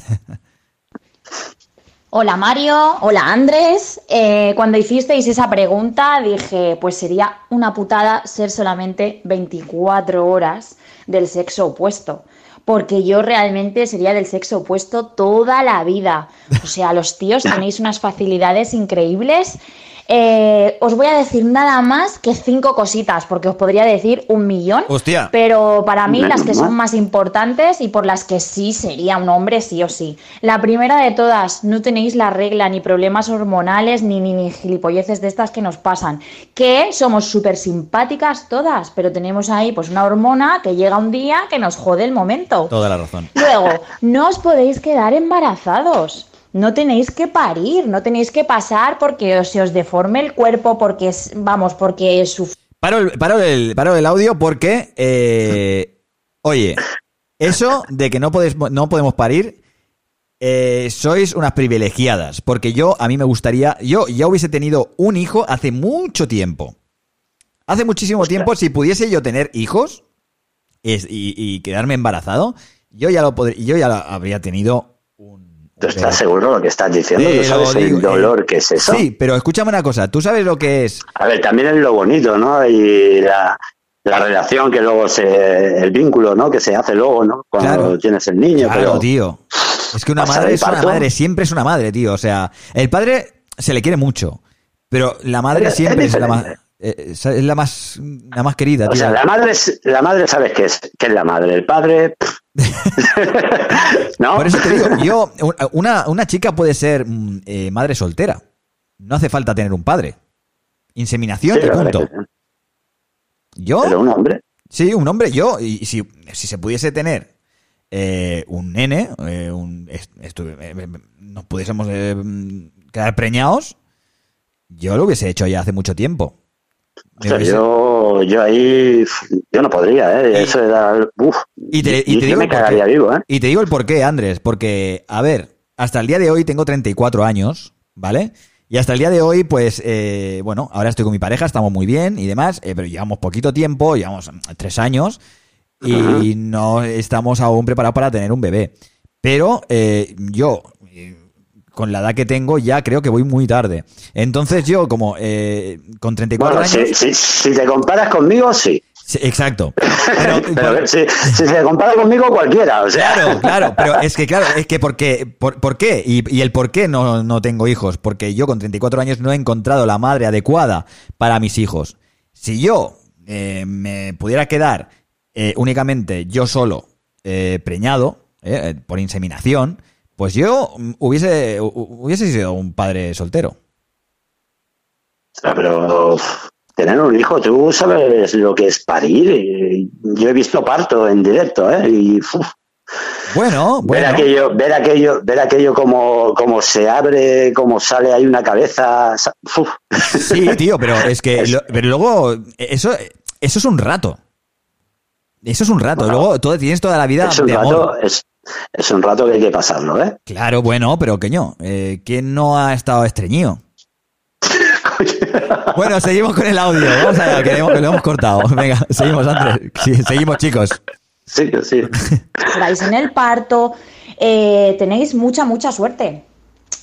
S7: Hola Mario, hola Andrés. Eh, cuando hicisteis esa pregunta dije, pues sería una putada ser solamente 24 horas del sexo opuesto. Porque yo realmente sería del sexo opuesto toda la vida. O sea, los tíos [laughs] tenéis unas facilidades increíbles eh, os voy a decir nada más que cinco cositas, porque os podría decir un millón.
S2: Hostia.
S7: Pero para mí las que son más importantes y por las que sí sería un hombre, sí o sí. La primera de todas, no tenéis la regla, ni problemas hormonales, ni, ni, ni gilipolleces de estas que nos pasan. Que somos súper simpáticas todas, pero tenemos ahí pues una hormona que llega un día que nos jode el momento.
S2: Toda la razón.
S7: Luego, no os podéis quedar embarazados. No tenéis que parir, no tenéis que pasar porque se os deforme el cuerpo, porque es, vamos, porque su
S2: Paro el, paro el, paro el audio porque, eh, oye, eso de que no, podéis, no podemos parir, eh, sois unas privilegiadas. Porque yo, a mí me gustaría, yo ya hubiese tenido un hijo hace mucho tiempo. Hace muchísimo tiempo, si pudiese yo tener hijos es- y, y quedarme embarazado, yo ya lo podría, yo ya lo habría tenido un...
S3: ¿Tú estás seguro de lo que estás diciendo? ¿Tú sabes
S2: digo,
S3: el dolor
S2: eh,
S3: que es eso?
S2: Sí, pero escúchame una cosa, ¿tú sabes lo que es
S3: A ver, también es lo bonito, ¿no? Y la, la relación que luego se. el vínculo, ¿no? Que se hace luego, ¿no? Cuando
S2: Claro.
S3: tienes el niño.
S2: Claro,
S3: pero,
S2: tío. Es que una madre es una madre, siempre es una madre, tío. O sea, el padre se le quiere mucho, pero la madre
S3: Es-
S2: siempre es, la más, eh, es la más, la más querida,
S3: O
S2: tío.
S3: sea, la madre, la madre sabes qué es, qué es la madre. El padre. [laughs] ¿No?
S2: Por eso te digo, yo, una, una chica puede ser mm, eh, madre soltera. No hace falta tener un padre. Inseminación
S3: Sí,
S2: y punto. Yo,
S3: Pero un hombre.
S2: sí, un hombre, yo, y si, si se pudiese tener eh, un nene, eh, un, eh, eh, nos pudiésemos quedar preñados, yo lo hubiese hecho ya hace mucho tiempo.
S3: O
S2: Me
S3: sea,
S2: hubiese-
S3: yo, yo ahí. Yo no podría, ¿eh?
S2: Y-
S3: Eso era. Uf,
S2: Y te, y
S3: yo
S2: digo
S3: me
S2: porqué.
S3: cagaría vivo, ¿eh?
S2: Y te digo el porqué, Andrés, porque, a ver, hasta el día de hoy tengo 34 años, ¿vale? Y hasta el día de hoy, pues, eh, bueno, ahora estoy con mi pareja, estamos muy bien y demás, eh, pero llevamos poquito tiempo, llevamos mm, tres años y no estamos aún preparados para tener un bebé. Pero eh, yo, con la edad que tengo, ya creo que voy muy tarde. Entonces yo, como eh, con 34
S3: Bueno,
S2: años...
S3: si, si, si te comparas conmigo, sí.
S2: Sí, exacto. [laughs] Pero-
S3: Pero si, si te compara conmigo, cualquiera. O sea,
S2: Claro, claro, pero es que, claro, es que porque, por, ¿por qué? Y, y el por qué no, no tengo hijos. Porque yo con 34 años no he encontrado la madre adecuada para mis hijos. Si yo eh, me pudiera quedar eh, únicamente yo solo eh, preñado eh, por inseminación, pues yo hubiese, hu- hubiese sido un padre soltero.
S3: O sea, pero tener un hijo, tú sabes lo que es parir. Yo he visto parto en directo, ¿eh? Y uf,
S2: Bueno,
S3: ver
S2: bueno.
S3: aquello, ver aquello, ver aquello como, como se abre, como sale ahí una cabeza. uf.
S2: Sí, tío, pero es que lo- pero luego eso, eso es un rato. Eso es un rato.
S3: Bueno,
S2: luego todo, tienes toda la vida
S3: es un
S2: de amor.
S3: rato, es, es un rato que hay que pasarlo, ¿eh?
S2: Claro, bueno, pero queño, eh, ¿quién no ha estado estreñido? [laughs] Bueno, seguimos con el audio. Vamos allá, que, lo hemos cortado. Venga, seguimos, Andrés. Sí, seguimos, chicos.
S3: Sí, sí.
S7: estáis en el parto, eh, tenéis mucha, mucha suerte.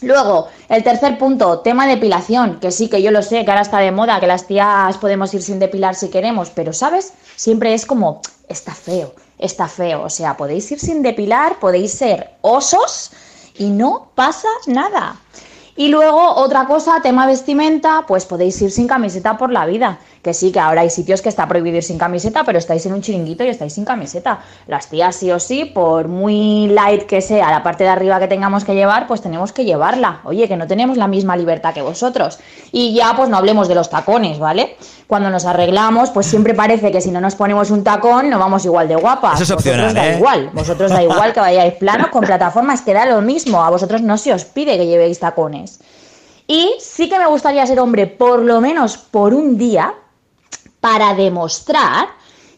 S7: Luego, el tercer punto, tema depilación, que sí que yo lo sé, que ahora está de moda, que las tías podemos ir sin depilar si queremos, pero ¿sabes? Siempre es como, está feo, está feo. O sea, podéis ir sin depilar, podéis ser osos y no pasa nada. Y luego, otra cosa, tema vestimenta, pues podéis ir sin camiseta por la vida. Que sí, que ahora hay sitios que está prohibido ir sin camiseta, pero estáis en un chiringuito y estáis sin camiseta. Las tías sí o sí, por muy light que sea la parte de arriba que tengamos que llevar, pues tenemos que llevarla. Oye, que no tenemos la misma libertad que vosotros. Y ya, pues no hablemos de los tacones, ¿vale? Cuando nos arreglamos, pues siempre parece que si no nos ponemos un tacón, no vamos igual de guapas.
S2: Eso es
S7: Vosotros
S2: opcional,
S7: da
S2: ¿eh?
S7: igual. Vosotros da igual que vayáis planos con [laughs] plataformas, que da lo mismo. A vosotros no se os pide que llevéis tacones. Y sí que me gustaría ser hombre, por lo menos por un día, para demostrar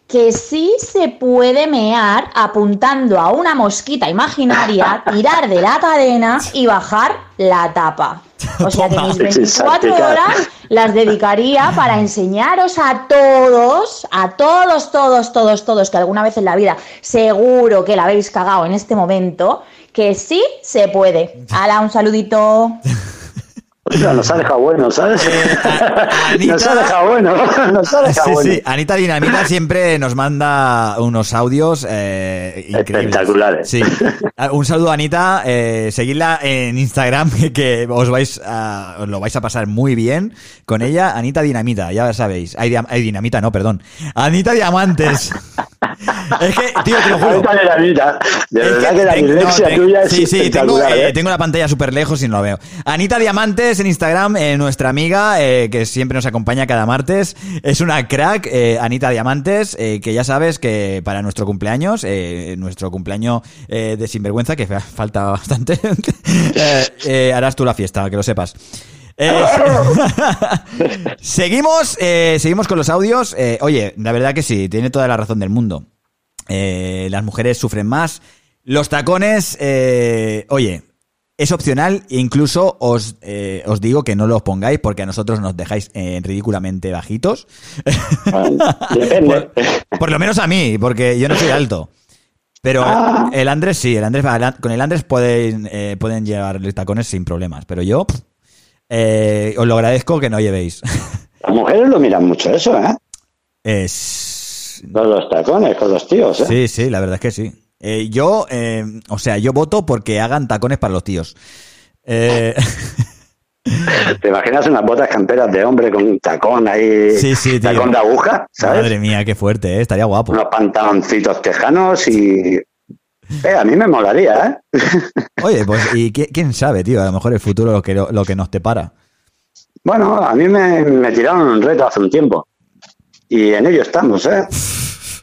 S7: que sí se puede mear apuntando a una mosquita imaginaria, [laughs] tirar de la cadena y bajar la tapa. O sea que mis 24
S3: Salpicar.
S7: horas las dedicaría para enseñaros a todos, a todos, todos, todos, todos, que alguna vez en la vida seguro que la habéis cagado en este momento, que sí se puede. Hala, un saludito. [laughs]
S3: Nos ha dejado bueno, ¿sabes? [laughs]
S2: Anita-
S3: Nos ha dejado bueno, [laughs] nos ha dejado
S2: Sí,
S3: bueno.
S2: sí, Anita Dinamita [laughs] siempre nos manda unos audios eh.
S3: Espectaculares.
S2: Sí. Ah, Un saludo, Anita. Eh, seguidla en Instagram, que, os vais a, os lo vais a pasar muy bien con ella. Anita Dinamita, ya sabéis. Ay, dia- ay, Dinamita, no, perdón. Anita Diamantes. Es que, tío, te lo juro.
S3: De la vida. De
S2: Es
S3: verdad
S2: que
S3: que la dislexia
S2: no,
S3: tuya es
S2: Sí, sí, tengo, eh,
S3: ¿eh?
S2: tengo la pantalla súper lejos y no lo veo. Anita Diamantes en Instagram, eh, nuestra amiga, eh, que siempre nos acompaña cada martes. Es una crack, Anita Diamantes, que ya sabes que para nuestro cumpleaños, nuestro cumpleaños de Sinvergüenza, que fa- falta bastante, [laughs] harás tú la fiesta, que lo sepas. Eh, [laughs] seguimos, eh, seguimos con los audios. Eh, oye, la verdad que sí, tiene toda la razón del mundo. Eh, las mujeres sufren más. Los tacones, eh, oye, es opcional e incluso os, eh, os digo que no los pongáis porque a nosotros nos dejáis eh, ridículamente bajitos.
S3: Bueno, [laughs] depende.
S2: Por, por lo menos a mí, porque yo no soy alto. Pero
S3: Ah.
S2: el Andrés sí, el Andrés, con el Andrés pueden, eh, pueden llevar tacones sin problemas. Pero yo pff, eh, os lo agradezco que no llevéis. [laughs]
S3: Las mujeres lo miran mucho eso, ¿eh?
S2: Es,
S3: Con los tacones, con los tíos, ¿eh?
S2: Sí, sí, la verdad es que sí. Eh, yo, eh, o sea, yo voto porque hagan tacones para los tíos. Eh, [laughs]
S3: ¿Te imaginas unas botas camperas de hombre con un tacón ahí?
S2: Sí, sí, tío.
S3: Tacón de aguja, ¿sabes?
S2: madre mía, qué fuerte, ¿eh? estaría guapo.
S3: Unos pantaloncitos tejanos y... Eh, a mí me molaría, ¿eh? [laughs]
S2: Oye, pues, y qui- quién sabe, tío, a lo mejor el futuro lo que, lo que nos depara.
S3: Bueno, a mí me, me tiraron un reto hace un tiempo. Y en ello estamos, ¿eh? [laughs]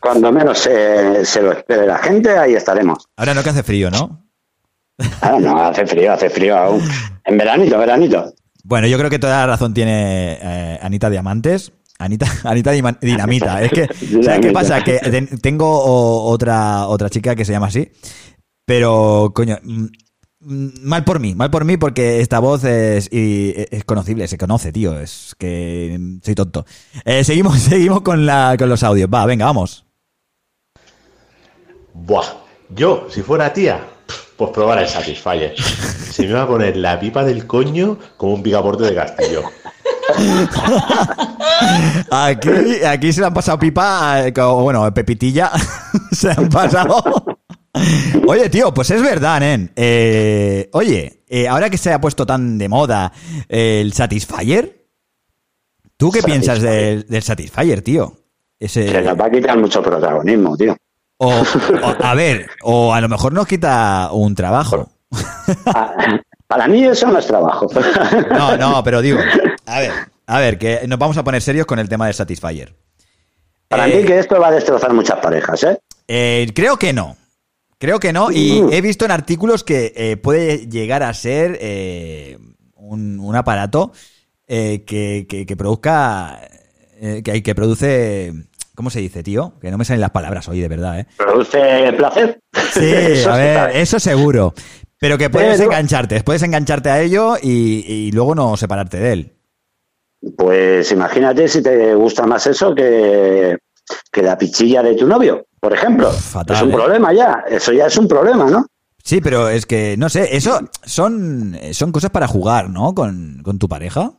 S3: Cuando menos se, se lo espere la gente, ahí estaremos.
S2: Ahora no que hace frío, ¿no?
S3: Ah, no, hace frío, hace frío aún. En veranito, veranito.
S2: Bueno, yo creo que toda la razón tiene eh, Anita Diamantes. Anita, [laughs] Anita Dinamita. Es que, [laughs] ¿sabes qué pasa? Que ten- tengo otra, otra chica que se llama así, pero, coño, mm, mm, mal por mí, mal por mí porque esta voz es, y- es conocible, se conoce, tío, es que soy tonto. Eh, seguimos, [laughs] seguimos con, la, con los audios. Va, venga, vamos.
S8: Buah, yo, si fuera tía, pues probar el Satisfyer. Se me va a poner la pipa del coño como un picaporte de castillo. [laughs]
S2: Aquí, aquí se le han pasado pipa, eh, bueno, pepitilla, [laughs] se le han pasado. Oye, tío, pues es verdad, nen. Eh, oye, eh, ahora que se ha puesto tan de moda eh, el Satisfyer, ¿tú qué
S3: Satisfyer.
S2: piensas del, del Satisfyer, tío?
S3: Se
S2: Ese,
S3: nos va a quitar mucho protagonismo, tío.
S2: O, o- a ver, o a lo mejor nos quita un trabajo.
S3: Ah, Para mí eso no es trabajo.
S2: No, no, pero digo, a ver, a ver, que nos vamos a poner serios con el tema del Satisfyer.
S3: Para
S2: Eh,
S3: mí que esto va a destrozar muchas parejas, ¿eh?
S2: Eh, creo que no. Creo que no. Y he visto en artículos que eh, puede llegar a ser eh, un, un aparato eh, que, que- que produzca. que, que produce. ¿Cómo se dice, tío? Que no me salen las palabras hoy, de verdad, ¿eh?
S3: Produce placer.
S2: Sí, [laughs]
S3: Eso
S2: a ver,
S3: sabe.
S2: eso seguro. Pero que puedes
S3: Pero-
S2: engancharte, puedes engancharte a ello y, y luego no separarte de él.
S3: Pues imagínate si te gusta más eso que, que la pichilla de tu novio, por ejemplo.
S2: Fatal,
S3: es un
S2: ¿eh?
S3: problema ya. Eso ya es un problema, ¿no?
S2: Sí, pero es que, no sé, eso son, son cosas para jugar, ¿no? Con, con tu pareja.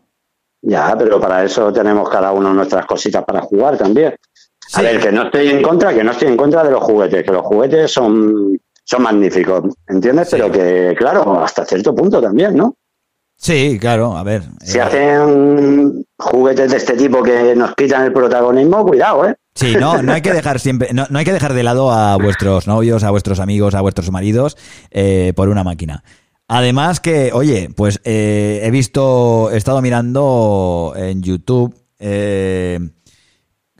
S3: Ya, pero para eso tenemos cada uno nuestras cositas para jugar también. A ver, que no estoy en contra, que no estoy en contra de los juguetes, que los juguetes son, son magníficos, ¿entiendes?
S2: Sí.
S3: Pero que, claro, hasta cierto punto también, ¿no?
S2: Sí, claro, a ver.
S3: Si
S2: eh,
S3: hacen juguetes de este tipo que nos quitan el protagonismo, cuidado, ¿eh?
S2: Sí, no, no hay que dejar siempre, no, no hay que dejar de lado a vuestros novios, a vuestros amigos, a vuestros maridos eh, por una máquina. Además que, oye, pues eh, he visto, he estado mirando en YouTube eh,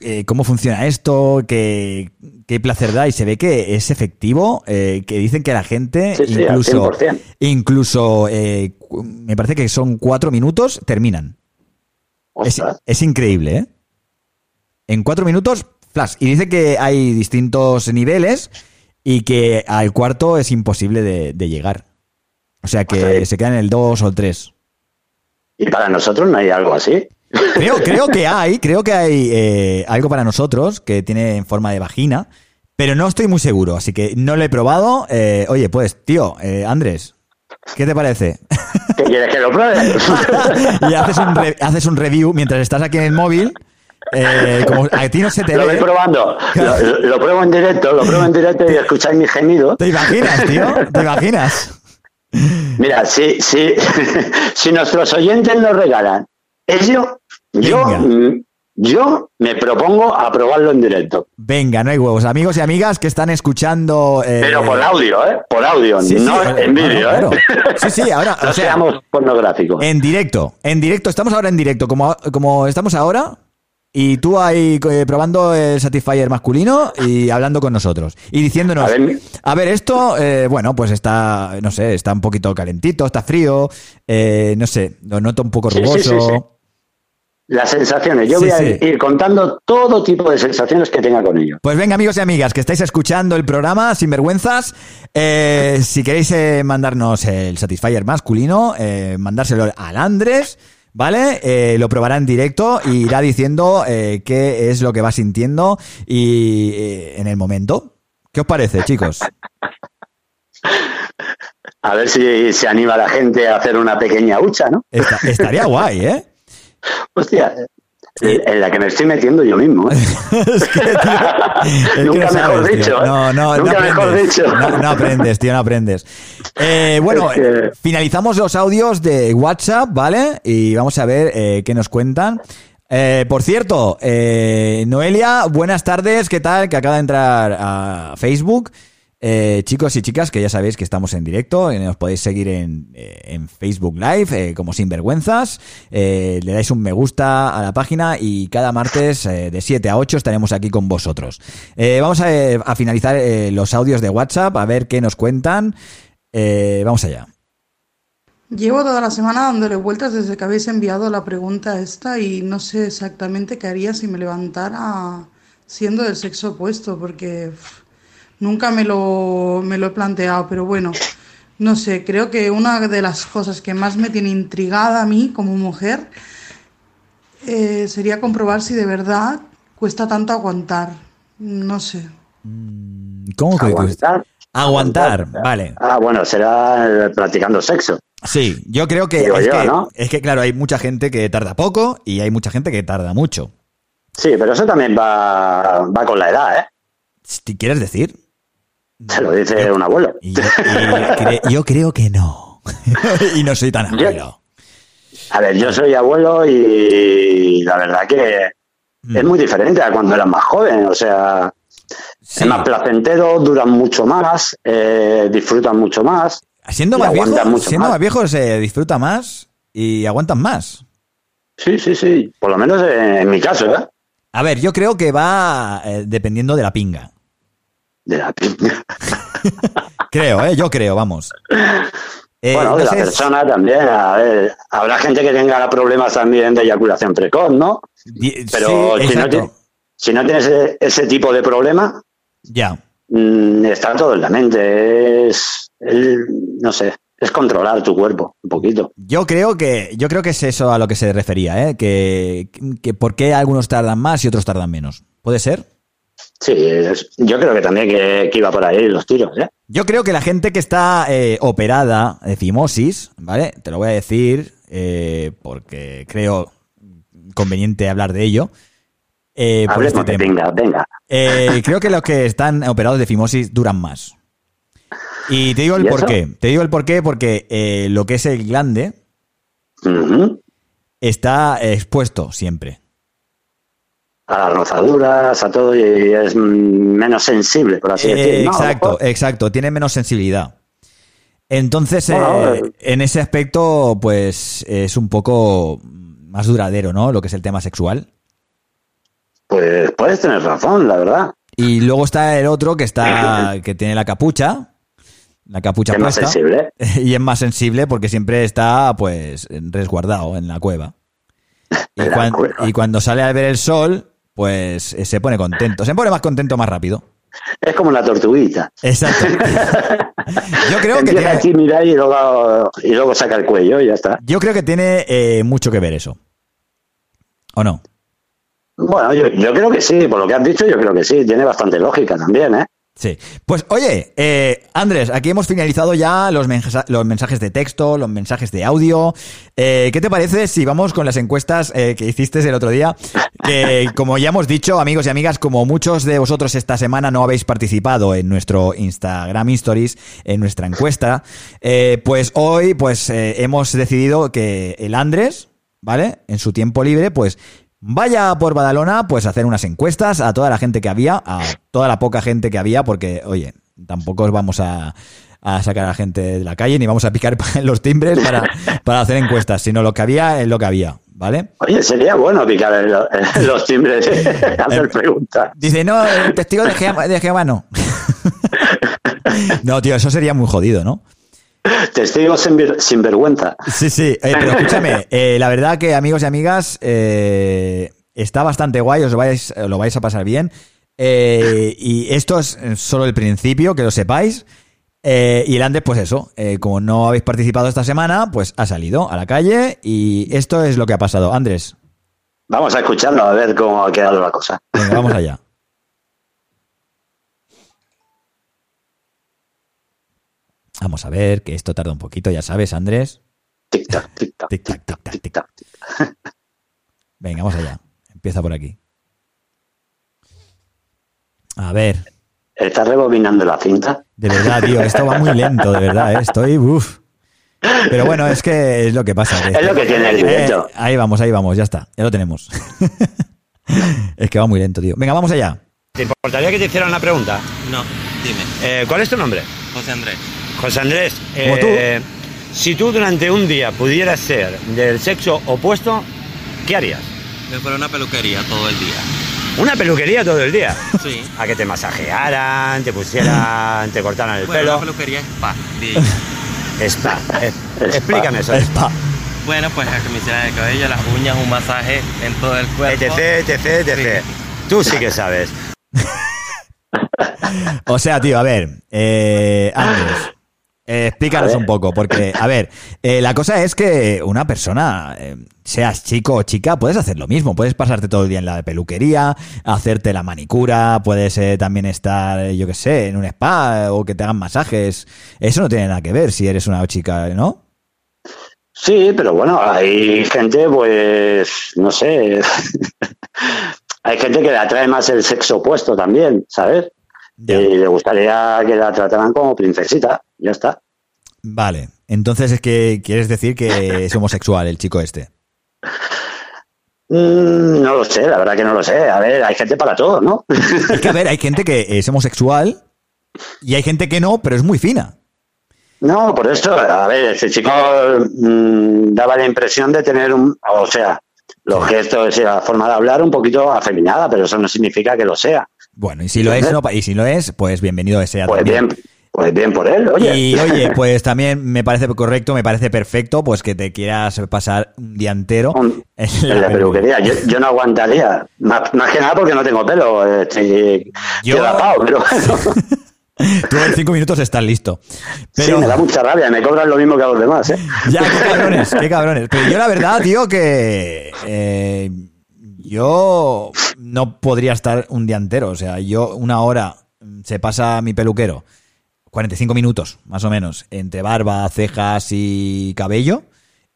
S2: eh, cómo funciona esto, qué, qué placer da y se ve que es efectivo, eh, que dicen que la gente
S3: Sí, sí,
S2: incluso,
S3: 100%.
S2: incluso eh, me parece que son cuatro minutos, terminan. Es, es increíble, ¿eh? En cuatro minutos, flash. Y dice que hay distintos niveles y que al cuarto es imposible de, de llegar. O sea que
S3: O sea,
S2: se queda en el 2 o el 3.
S3: Y para nosotros no hay algo así.
S2: Creo, creo que hay, creo que hay eh, algo para nosotros que tiene en forma de vagina, pero no estoy muy seguro, así que no lo he probado. Eh, oye, pues, tío, eh, Andrés, ¿qué te parece?
S3: ¿Qué quieres que lo pruebe? [laughs]
S2: y haces un, re- haces un review mientras estás aquí en el móvil. eh, como a ti no se te
S3: Lo voy probando. Lo, lo pruebo en directo, lo pruebo en directo y escucháis mi gemido.
S2: ¿Te imaginas, tío? ¿Te imaginas?
S3: Mira, si, si, [laughs] si nuestros oyentes nos regalan ello, yo,
S2: Venga.
S3: mm, yo me propongo a probarlo en directo.
S2: Venga, no hay huevos. Amigos y amigas que están escuchando. eh,
S3: Pero por audio, ¿eh? Por audio,
S2: sí,
S3: no en vídeo,
S2: claro,
S3: ¿eh?
S2: claro. [laughs] Sí, sí, ahora.
S3: No
S2: o sea,
S3: seamos pornográficos.
S2: En directo, en directo, estamos ahora en directo, como, como estamos ahora, y tú ahí eh, probando el Satisfyer masculino y hablando con nosotros. Y diciéndonos,
S3: A ver,
S2: a ver, esto, eh, bueno, pues está, no sé, está un poquito calentito, está frío, eh, no sé, lo noto un poco
S3: sí,
S2: rugoso.
S3: sí, sí. Las sensaciones. Yo
S2: Sí,
S3: voy a
S2: sí.
S3: ir contando todo tipo de sensaciones que tenga con ello.
S2: Pues venga, amigos y amigas, que estáis escuchando el programa Sin Vergüenzas, eh, si queréis eh, mandarnos el Satisfyer masculino, eh, mandárselo al Andrés, ¿vale? Eh, lo probará en directo y irá diciendo eh, qué es lo que va sintiendo y eh, en el momento. ¿Qué os parece, chicos?
S3: A ver si se anima la gente a hacer una pequeña hucha, ¿no?
S2: Esta- estaría guay, ¿eh? [laughs]
S3: Hostia, en la que me estoy metiendo yo mismo. ¿eh? [laughs]
S2: Es que, tío, es que
S3: Nunca
S2: no
S3: mejor
S2: sabes,
S3: dicho.
S2: No, no,
S3: Nunca
S2: no
S3: mejor
S2: aprendes.
S3: dicho.
S2: No, no aprendes, tío, no aprendes. Eh, bueno,
S3: Es que-
S2: finalizamos los audios de WhatsApp, ¿vale? Y vamos a ver eh, qué nos cuentan. Eh, por cierto, Noelia, buenas tardes, ¿qué tal? Que acaba de entrar a Facebook. Eh, chicos y chicas, que ya sabéis que estamos en directo, y nos podéis seguir en, eh, en Facebook Live eh, como Sinvergüenzas. Eh, le dais un me gusta a la página y cada martes eh, de 7 a 8 estaremos aquí con vosotros. Eh, vamos a, eh, finalizar eh, los audios de WhatsApp, a ver qué nos cuentan. Eh, vamos allá.
S9: Llevo toda la semana dándole vueltas desde que habéis enviado la pregunta esta y no sé exactamente qué haría si me levantara siendo del sexo opuesto, porque nunca me lo, me lo he planteado, pero bueno, no sé, creo que una de las cosas que más me tiene intrigada a mí como mujer eh, sería comprobar si de verdad cuesta tanto aguantar. No sé.
S2: ¿Cómo que
S3: Aguantar.
S2: Aguantar, vale.
S3: Ah, bueno, será practicando sexo.
S2: Sí, yo creo que,
S3: Digo
S2: es,
S3: yo,
S2: que
S3: ¿no?
S2: es que, claro, hay mucha gente que tarda poco y hay mucha gente que tarda mucho.
S3: Sí, pero eso también va, va con la edad, ¿eh?
S2: ¿Te quieres decir?
S3: Se lo dice un abuelo.
S2: Y yo, y cre- yo creo que no. [laughs] y no soy tan
S3: Yo-
S2: abuelo.
S3: A ver, yo soy abuelo y la verdad que
S2: Mm.
S3: es muy diferente a cuando eras más joven. O sea,
S2: Sí.
S3: es más placentero, duran mucho más, eh, disfrutan mucho más.
S2: Siendo más viejo,
S3: aguantan mucho
S2: siendo
S3: más.
S2: más viejo se disfruta más y aguantan más.
S3: Sí, sí, sí. Por lo menos en, en mi caso, ¿eh?
S2: A ver, yo creo que va eh, dependiendo de la pinga.
S3: De la- [laughs]
S2: Creo, ¿eh? Yo creo, vamos. Eh,
S3: bueno,
S2: no
S3: de la
S2: sé,
S3: persona también. A ver, habrá gente que tenga problemas también de eyaculación precoz, ¿no? Pero
S2: sí,
S3: si, no si tienes ese, ese tipo de problema,
S2: Ya.
S3: mm, está todo en la mente. Es, el- no sé, es controlar tu cuerpo un poquito.
S2: Yo creo que yo creo que es eso a lo que se refería, ¿eh? Que, que por qué algunos tardan más y otros tardan menos. ¿Puede ser?
S3: Sí, yo creo que también que, que iba por ahí los tiros, ¿eh?
S2: Yo creo que la gente que está eh, operada de fimosis, ¿vale? Te lo voy a decir eh, porque creo conveniente hablar de ello. eh, por este tema.
S3: pinga, venga.
S2: Eh, creo que los que están operados de fimosis duran más. Y te digo el
S3: ¿Y eso?
S2: por qué. Te digo el por qué porque eh, lo que es el glande está expuesto siempre.
S3: A las rozaduras, a todo, y es menos sensible, por así
S2: Eh,
S3: decirlo.
S2: exacto, exacto. Tiene menos sensibilidad. Entonces,
S3: Bueno,
S2: eh,
S3: eh.
S2: en ese aspecto, pues es un poco más duradero, ¿no? Lo que es el tema sexual.
S3: Pues puedes tener razón, la verdad.
S2: Y luego está el otro que está, [clears throat] que tiene la capucha, la capucha
S3: Es más sensible. [laughs]
S2: y es más sensible porque siempre está, pues, resguardado en la cueva. [laughs] Y,
S3: la cueva.
S2: y cuando sale a ver el sol, pues eh, se pone contento. Se pone más contento más rápido.
S3: Es como una tortuguita.
S2: Exacto. [laughs] Yo creo que tiene,
S3: aquí, mira, y luego, y luego saca el cuello y ya está.
S2: yo creo que tiene eh, mucho que ver eso. ¿O no?
S3: Bueno, yo, yo creo que sí, por lo que has dicho, yo creo que sí. Tiene bastante lógica también, ¿eh?
S2: Sí. Pues oye, eh, Andrés, aquí hemos finalizado ya los, los mensajes de texto, los mensajes de audio. Eh, ¿Qué te parece si vamos con las encuestas eh, que hiciste el otro día? Que como ya hemos dicho, amigos y amigas, como muchos de vosotros esta semana no habéis participado en nuestro Instagram Stories, en nuestra encuesta, pues hoy pues hemos decidido que el Andrés, ¿vale? En su tiempo libre, pues vaya por Badalona, pues a hacer unas encuestas a toda la gente que había, a toda la poca gente que había, porque, oye, tampoco os vamos a, a sacar a la gente de la calle ni vamos a picar [laughs] los timbres para, para hacer encuestas, sino lo que había es lo que había, ¿vale?
S3: Oye, sería bueno picar en lo- en [laughs] los timbres, hacer preguntas.
S2: Dice, no, el testigo de Jehová no. [laughs] No, tío, eso sería muy jodido, ¿no?
S3: Testigos sin, sin vergüenza.
S2: Sí, sí, eh, pero escúchame, [laughs] eh, la verdad que amigos y amigas, eh, está bastante guay, os lo vais, lo vais a pasar bien. Y esto es solo el principio, que lo sepáis. Y el Andrés, pues eso, como no habéis participado esta semana, pues ha salido a la calle y esto es lo que ha pasado. Andrés,
S3: Vamos a escucharlo a ver cómo ha quedado la cosa.
S2: venga, vamos allá. Vamos a ver, que esto tarda un poquito, ya sabes, Andrés.
S3: Tic-tac, tic-tac,
S2: Tic-tac. Venga, vamos allá. Empieza por aquí. A ver,
S3: ¿Está rebobinando la cinta?
S2: de verdad, tío, esto va muy lento, de verdad, ¿eh? estoy, uff. Pero bueno, es que es lo que pasa.
S3: Es lo que tiene el directo.
S2: Eh, ahí vamos, ahí vamos, ya está, ya lo tenemos. [laughs] es que va muy lento, tío. Venga, vamos allá.
S5: ¿Te importaría que te hicieran una pregunta?
S10: No, dime.
S5: Eh, ¿Cuál es tu nombre?
S10: José Andrés.
S5: José Andrés.
S2: Como tú.
S5: eh, Si tú durante un día pudieras ser del sexo opuesto, ¿qué harías?
S10: Me fuera a una peluquería todo el día.
S5: Una peluquería todo el día.
S10: Sí.
S5: A que te masajearan, te pusieran, te cortaran el
S10: Bueno,
S5: pelo.
S10: una peluquería spa. diga.
S5: Spa. Eh, Explícame eso.
S2: Spa.
S10: bueno, pues a que me hicieran el cabello, las uñas, un masaje en todo el cuerpo.
S5: etc, etc, etc. Tú sí que sabes. [laughs]
S2: O sea, tío, a ver, eh, [laughs] Andrés, eh, explícanos un poco, porque, a ver, eh, la cosa es que una persona, eh, seas chico o chica, puedes hacer lo mismo, puedes pasarte todo el día en la peluquería, hacerte la manicura, puedes también estar, yo qué sé, en un spa o que te hagan masajes. Eso no tiene nada que ver si eres una chica, ¿no?
S3: Sí, pero bueno, hay gente, pues, no sé. [laughs] hay gente que le atrae más el sexo opuesto también, ¿sabes?
S2: Ya.
S3: Y le gustaría que la trataran como princesita. Ya está.
S2: Vale, entonces es que quieres decir que es homosexual el chico este.
S3: Mm, no lo sé, la verdad que no lo sé. A ver, hay gente para todo, ¿no?
S2: Es que, a ver, hay gente que es homosexual y hay gente que no, pero es muy fina.
S3: No, por eso, a ver, ese chico mm, daba la impresión de tener un, o sea, los gestos y la forma de hablar un poquito afeminada, pero eso no significa que lo sea.
S2: Bueno, y si lo es, no, y si lo es, pues bienvenido sea
S3: Pues
S2: también.
S3: bien, pues bien por él, oye.
S2: Y oye, [laughs] pues también me parece correcto, me parece perfecto, pues que te quieras pasar un día entero
S3: Un-
S2: en
S3: en la peluquería. Yo, yo no aguantaría, más, más que nada porque no tengo pelo, estoy,
S2: Yo-
S3: rapado, pero bueno, [laughs]
S2: Tú en cinco minutos estás listo. Pero
S3: sí, me da mucha rabia, me cobran lo mismo que a los demás, ¿eh? [laughs]
S2: ya, qué cabrones, qué cabrones. Pero yo la verdad, tío, que eh, yo no podría estar un día entero. O sea, yo una hora se pasa mi peluquero, 45 minutos, más o menos, entre barba, cejas y cabello,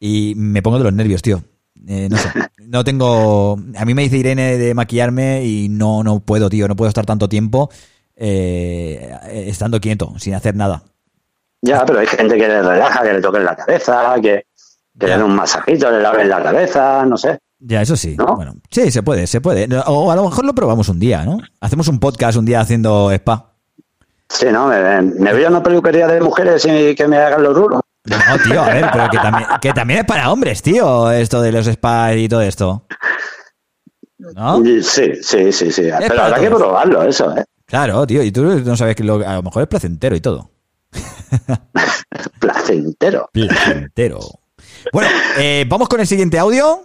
S2: y me pongo de los nervios, tío. Eh, no sé, [laughs] no tengo... A mí me dice Irene de maquillarme y no, no puedo, tío, no puedo estar tanto tiempo eh, estando quieto, sin hacer nada.
S3: Ya, pero hay gente que le relaja, que le toquen la cabeza, que, que le den un masajito, le laven la cabeza, no sé.
S2: Ya, eso sí.
S3: ¿No?
S2: Bueno, sí, se puede, se puede. O a lo mejor lo probamos un día, ¿no? Hacemos un podcast un día haciendo spa.
S3: Sí, ¿no? Me, me voy a una peluquería de mujeres y que me hagan los rulos.
S2: No, tío, a ver, pero que también, que también es para hombres, tío, esto de los spas y todo esto. ¿No?
S3: Sí, sí, sí, sí. Pero
S2: para
S3: habrá que probarlo, eso, ¿eh?
S2: Claro, tío, y tú no sabes que lo- a lo mejor es placentero y todo. [laughs]
S3: Placentero.
S2: Placentero. Bueno, eh, vamos con el siguiente audio.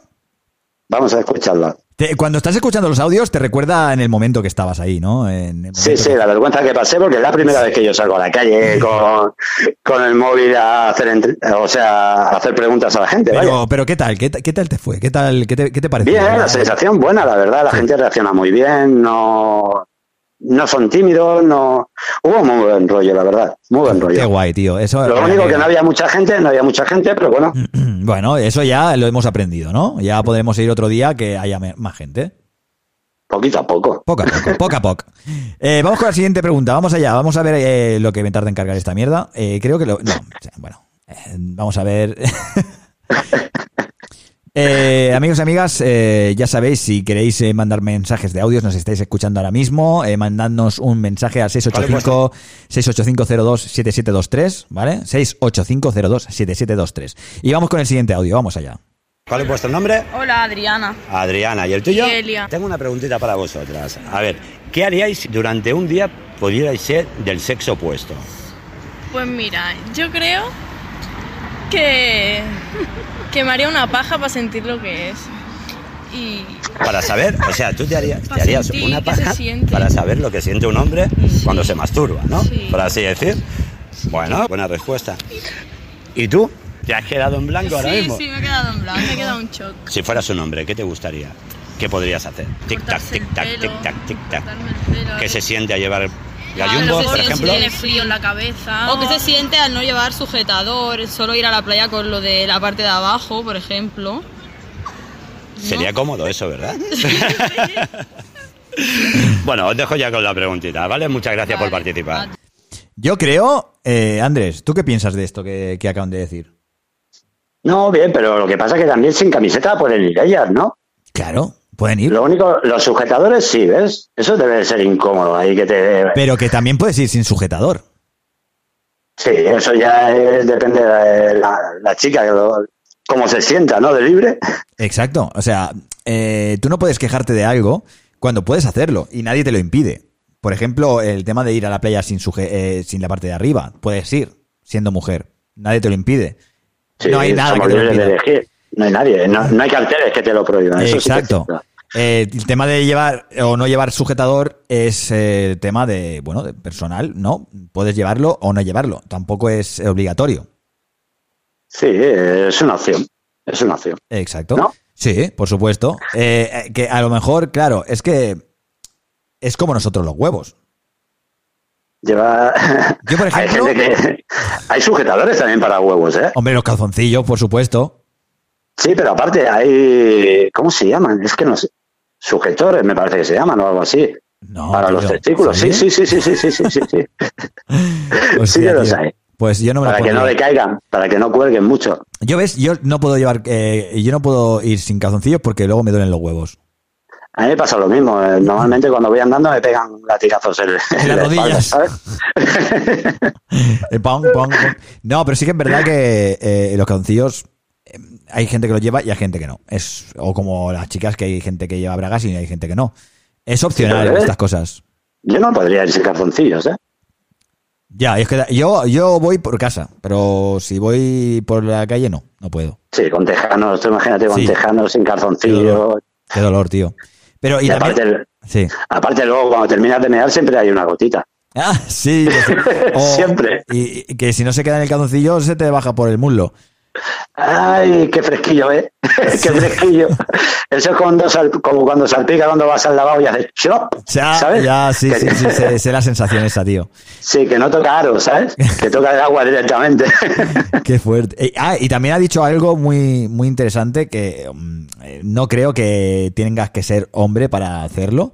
S3: Vamos a escucharlo.
S2: Te- cuando estás escuchando los audios, te recuerda en el momento que estabas ahí, ¿no? En el
S3: Sí, sí, la vergüenza que pasé porque es la primera vez que yo salgo a la calle [laughs] con, con el móvil a hacer, entre- o sea, a hacer preguntas a la gente. vaya.
S2: Pero, pero ¿qué tal? ¿Qué, ta- qué tal te fue? ¿Qué tal? ¿Qué te, qué te pareció?
S3: Bien, la sensación buena, la verdad. La gente reacciona muy bien, no, no son tímidos, no. Hubo muy buen rollo, la verdad. Muy buen
S2: Qué
S3: rollo.
S2: guay, tío. Eso,
S3: Lo único que no había mucha gente, no había mucha gente, pero bueno, [clears throat]
S2: Bueno, eso ya lo hemos aprendido, ¿no? Ya podremos ir otro día que haya más gente.
S3: poquito a poco.
S2: Poco a poco, [laughs] poco a poco. Eh, vamos con la siguiente pregunta. Vamos allá. Vamos a ver eh, lo que me tarda en cargar esta mierda. Eh, creo que lo. No, bueno. vamos a ver. [laughs] Eh, amigos y amigas, eh, ya sabéis, si queréis eh, mandar mensajes de audios, nos estáis escuchando ahora mismo, eh, mandadnos un mensaje al 685 685027723, ¿vale? 685027723. Y vamos con el siguiente audio, vamos allá.
S11: ¿Cuál es vuestro nombre?
S12: Hola Adriana.
S11: Adriana. ¿Y el tuyo?
S12: Elia.
S11: Tengo una preguntita para vosotras. A ver, ¿qué haríais si durante un día pudierais ser del sexo opuesto?
S12: Pues mira, yo creo que, que me haría una paja para sentir lo que es. Y
S11: Para saber, o sea, tú te harías, te harías una paja para saber lo que siente un hombre cuando se masturba, ¿no?
S12: Sí.
S11: Por así decir. Bueno, buena respuesta. ¿Y tú? ¿Te has quedado en blanco ahora
S12: sí,
S11: mismo?
S12: sí, me he quedado en blanco, me he quedado en shock.
S11: Si fueras un hombre, ¿qué te gustaría? ¿Qué podrías hacer? Tic tac,
S12: Cortarse el
S11: tic tac,
S12: pelo,
S11: tic tac, tic tac.
S12: cortarme el pelo,
S11: ¿Qué se siente a llevar
S12: Ah,
S11: gallumbos, por ejemplo?
S12: Tiene frío en la cabeza.
S13: O que se siente al no llevar sujetador, solo ir a la playa con lo de la parte de abajo, por ejemplo.
S11: Sería cómodo eso, ¿verdad? [laughs] [laughs] bueno, os dejo ya con la preguntita, ¿vale? Muchas gracias por participar.
S2: Yo creo, eh, Andrés, ¿tú qué piensas de esto que, que acaban de decir?
S3: No, bien, pero lo que pasa es que también sin camiseta pueden ir ellas, ¿no?
S2: Claro, pueden ir.
S3: Lo único, los sujetadores sí, ¿ves? Eso debe de ser incómodo ahí que te...
S2: Pero que también puedes ir sin sujetador.
S3: Sí, eso ya es- depende de la, la chica, cómo se sienta, ¿no? De libre.
S2: Exacto. O sea, eh, tú no puedes quejarte de algo cuando puedes hacerlo y nadie te lo impide. Por ejemplo, el tema de ir a la playa sin, suje- eh, sin la parte de arriba. Puedes ir siendo mujer. Nadie te lo impide.
S3: Sí,
S2: no hay nada que te lo
S3: de
S2: impida.
S3: elegir. No hay nadie, no, no hay carteles que te lo prohíban. Eso
S2: Exacto. Eh, el tema de llevar o no llevar sujetador es eh, tema de, bueno, de personal, ¿no? Puedes llevarlo o no llevarlo. Tampoco es obligatorio.
S3: Sí, es una opción. Es una opción.
S2: Exacto. Sí, por supuesto. Eh, eh, que a lo mejor, claro, es que es como nosotros los huevos.
S3: Lleva...
S2: Yo, por [laughs]
S3: hay,
S2: ejemplo-
S3: gente que... hay sujetadores también para huevos, ¿eh?
S2: Hombre, los calzoncillos, por supuesto.
S3: Sí, pero aparte hay... ¿Cómo se llaman? Es que no sé. Sujetores, me parece que se llaman o algo así. para los testículos. Sí, sí, sí, sí, sí, sí, sí, sí. sí. [laughs] sí que los hay.
S2: Pues yo no me
S3: Para que no
S2: pondría.
S3: decaigan, para que no cuelguen mucho.
S2: Yo ves, yo no puedo llevar, eh, yo no puedo ir sin calzoncillos porque luego me duelen los huevos.
S3: A mí me pasa lo mismo. eh, Normalmente cuando voy andando me pegan latigazos en,
S2: En las
S3: la espalda,
S2: rodillas.
S3: ¿sabes? [laughs]
S2: Eh, pong, pong, pong. No, pero sí que es verdad que eh, los calzoncillos hay gente que los lleva y hay gente que no. Es o como las chicas que hay gente que lleva bragas y hay gente que no. Es opcional
S3: ¿eh?
S2: estas cosas.
S3: Yo no podría ir sin calzoncillos, ¿eh?
S2: Ya, es que yo yo voy por casa, pero si voy por la calle no, no puedo.
S3: Sí, con tejanos, tú imagínate con
S2: Sí.
S3: tejanos, sin
S2: Qué
S3: calzoncillos.
S2: dolor, qué dolor, tío. Pero y,
S3: Y
S2: también-
S3: aparte,
S2: sí.
S3: aparte luego cuando terminas de mear siempre hay una gotita.
S2: Ah, sí. [laughs] O-
S3: Siempre.
S2: Y, y que si no se queda en el calzoncillo se te baja por el muslo.
S3: Ay, qué fresquillo, ¿eh? [laughs] qué fresquillo. Eso es cuando sal- como cuando salpica cuando vas al lavabo y haces chop,
S2: Ya,
S3: ¿sabes?
S2: ya, sí,
S3: Que-
S2: sí, sí, sé, sé la sensación esa, tío.
S3: Sí, que no toca aro, ¿sabes? Que toca el agua directamente. [laughs]
S2: Qué fuerte. Eh, ah, y también ha dicho algo muy, muy interesante que mm, eh, no creo que tengas que ser hombre para hacerlo,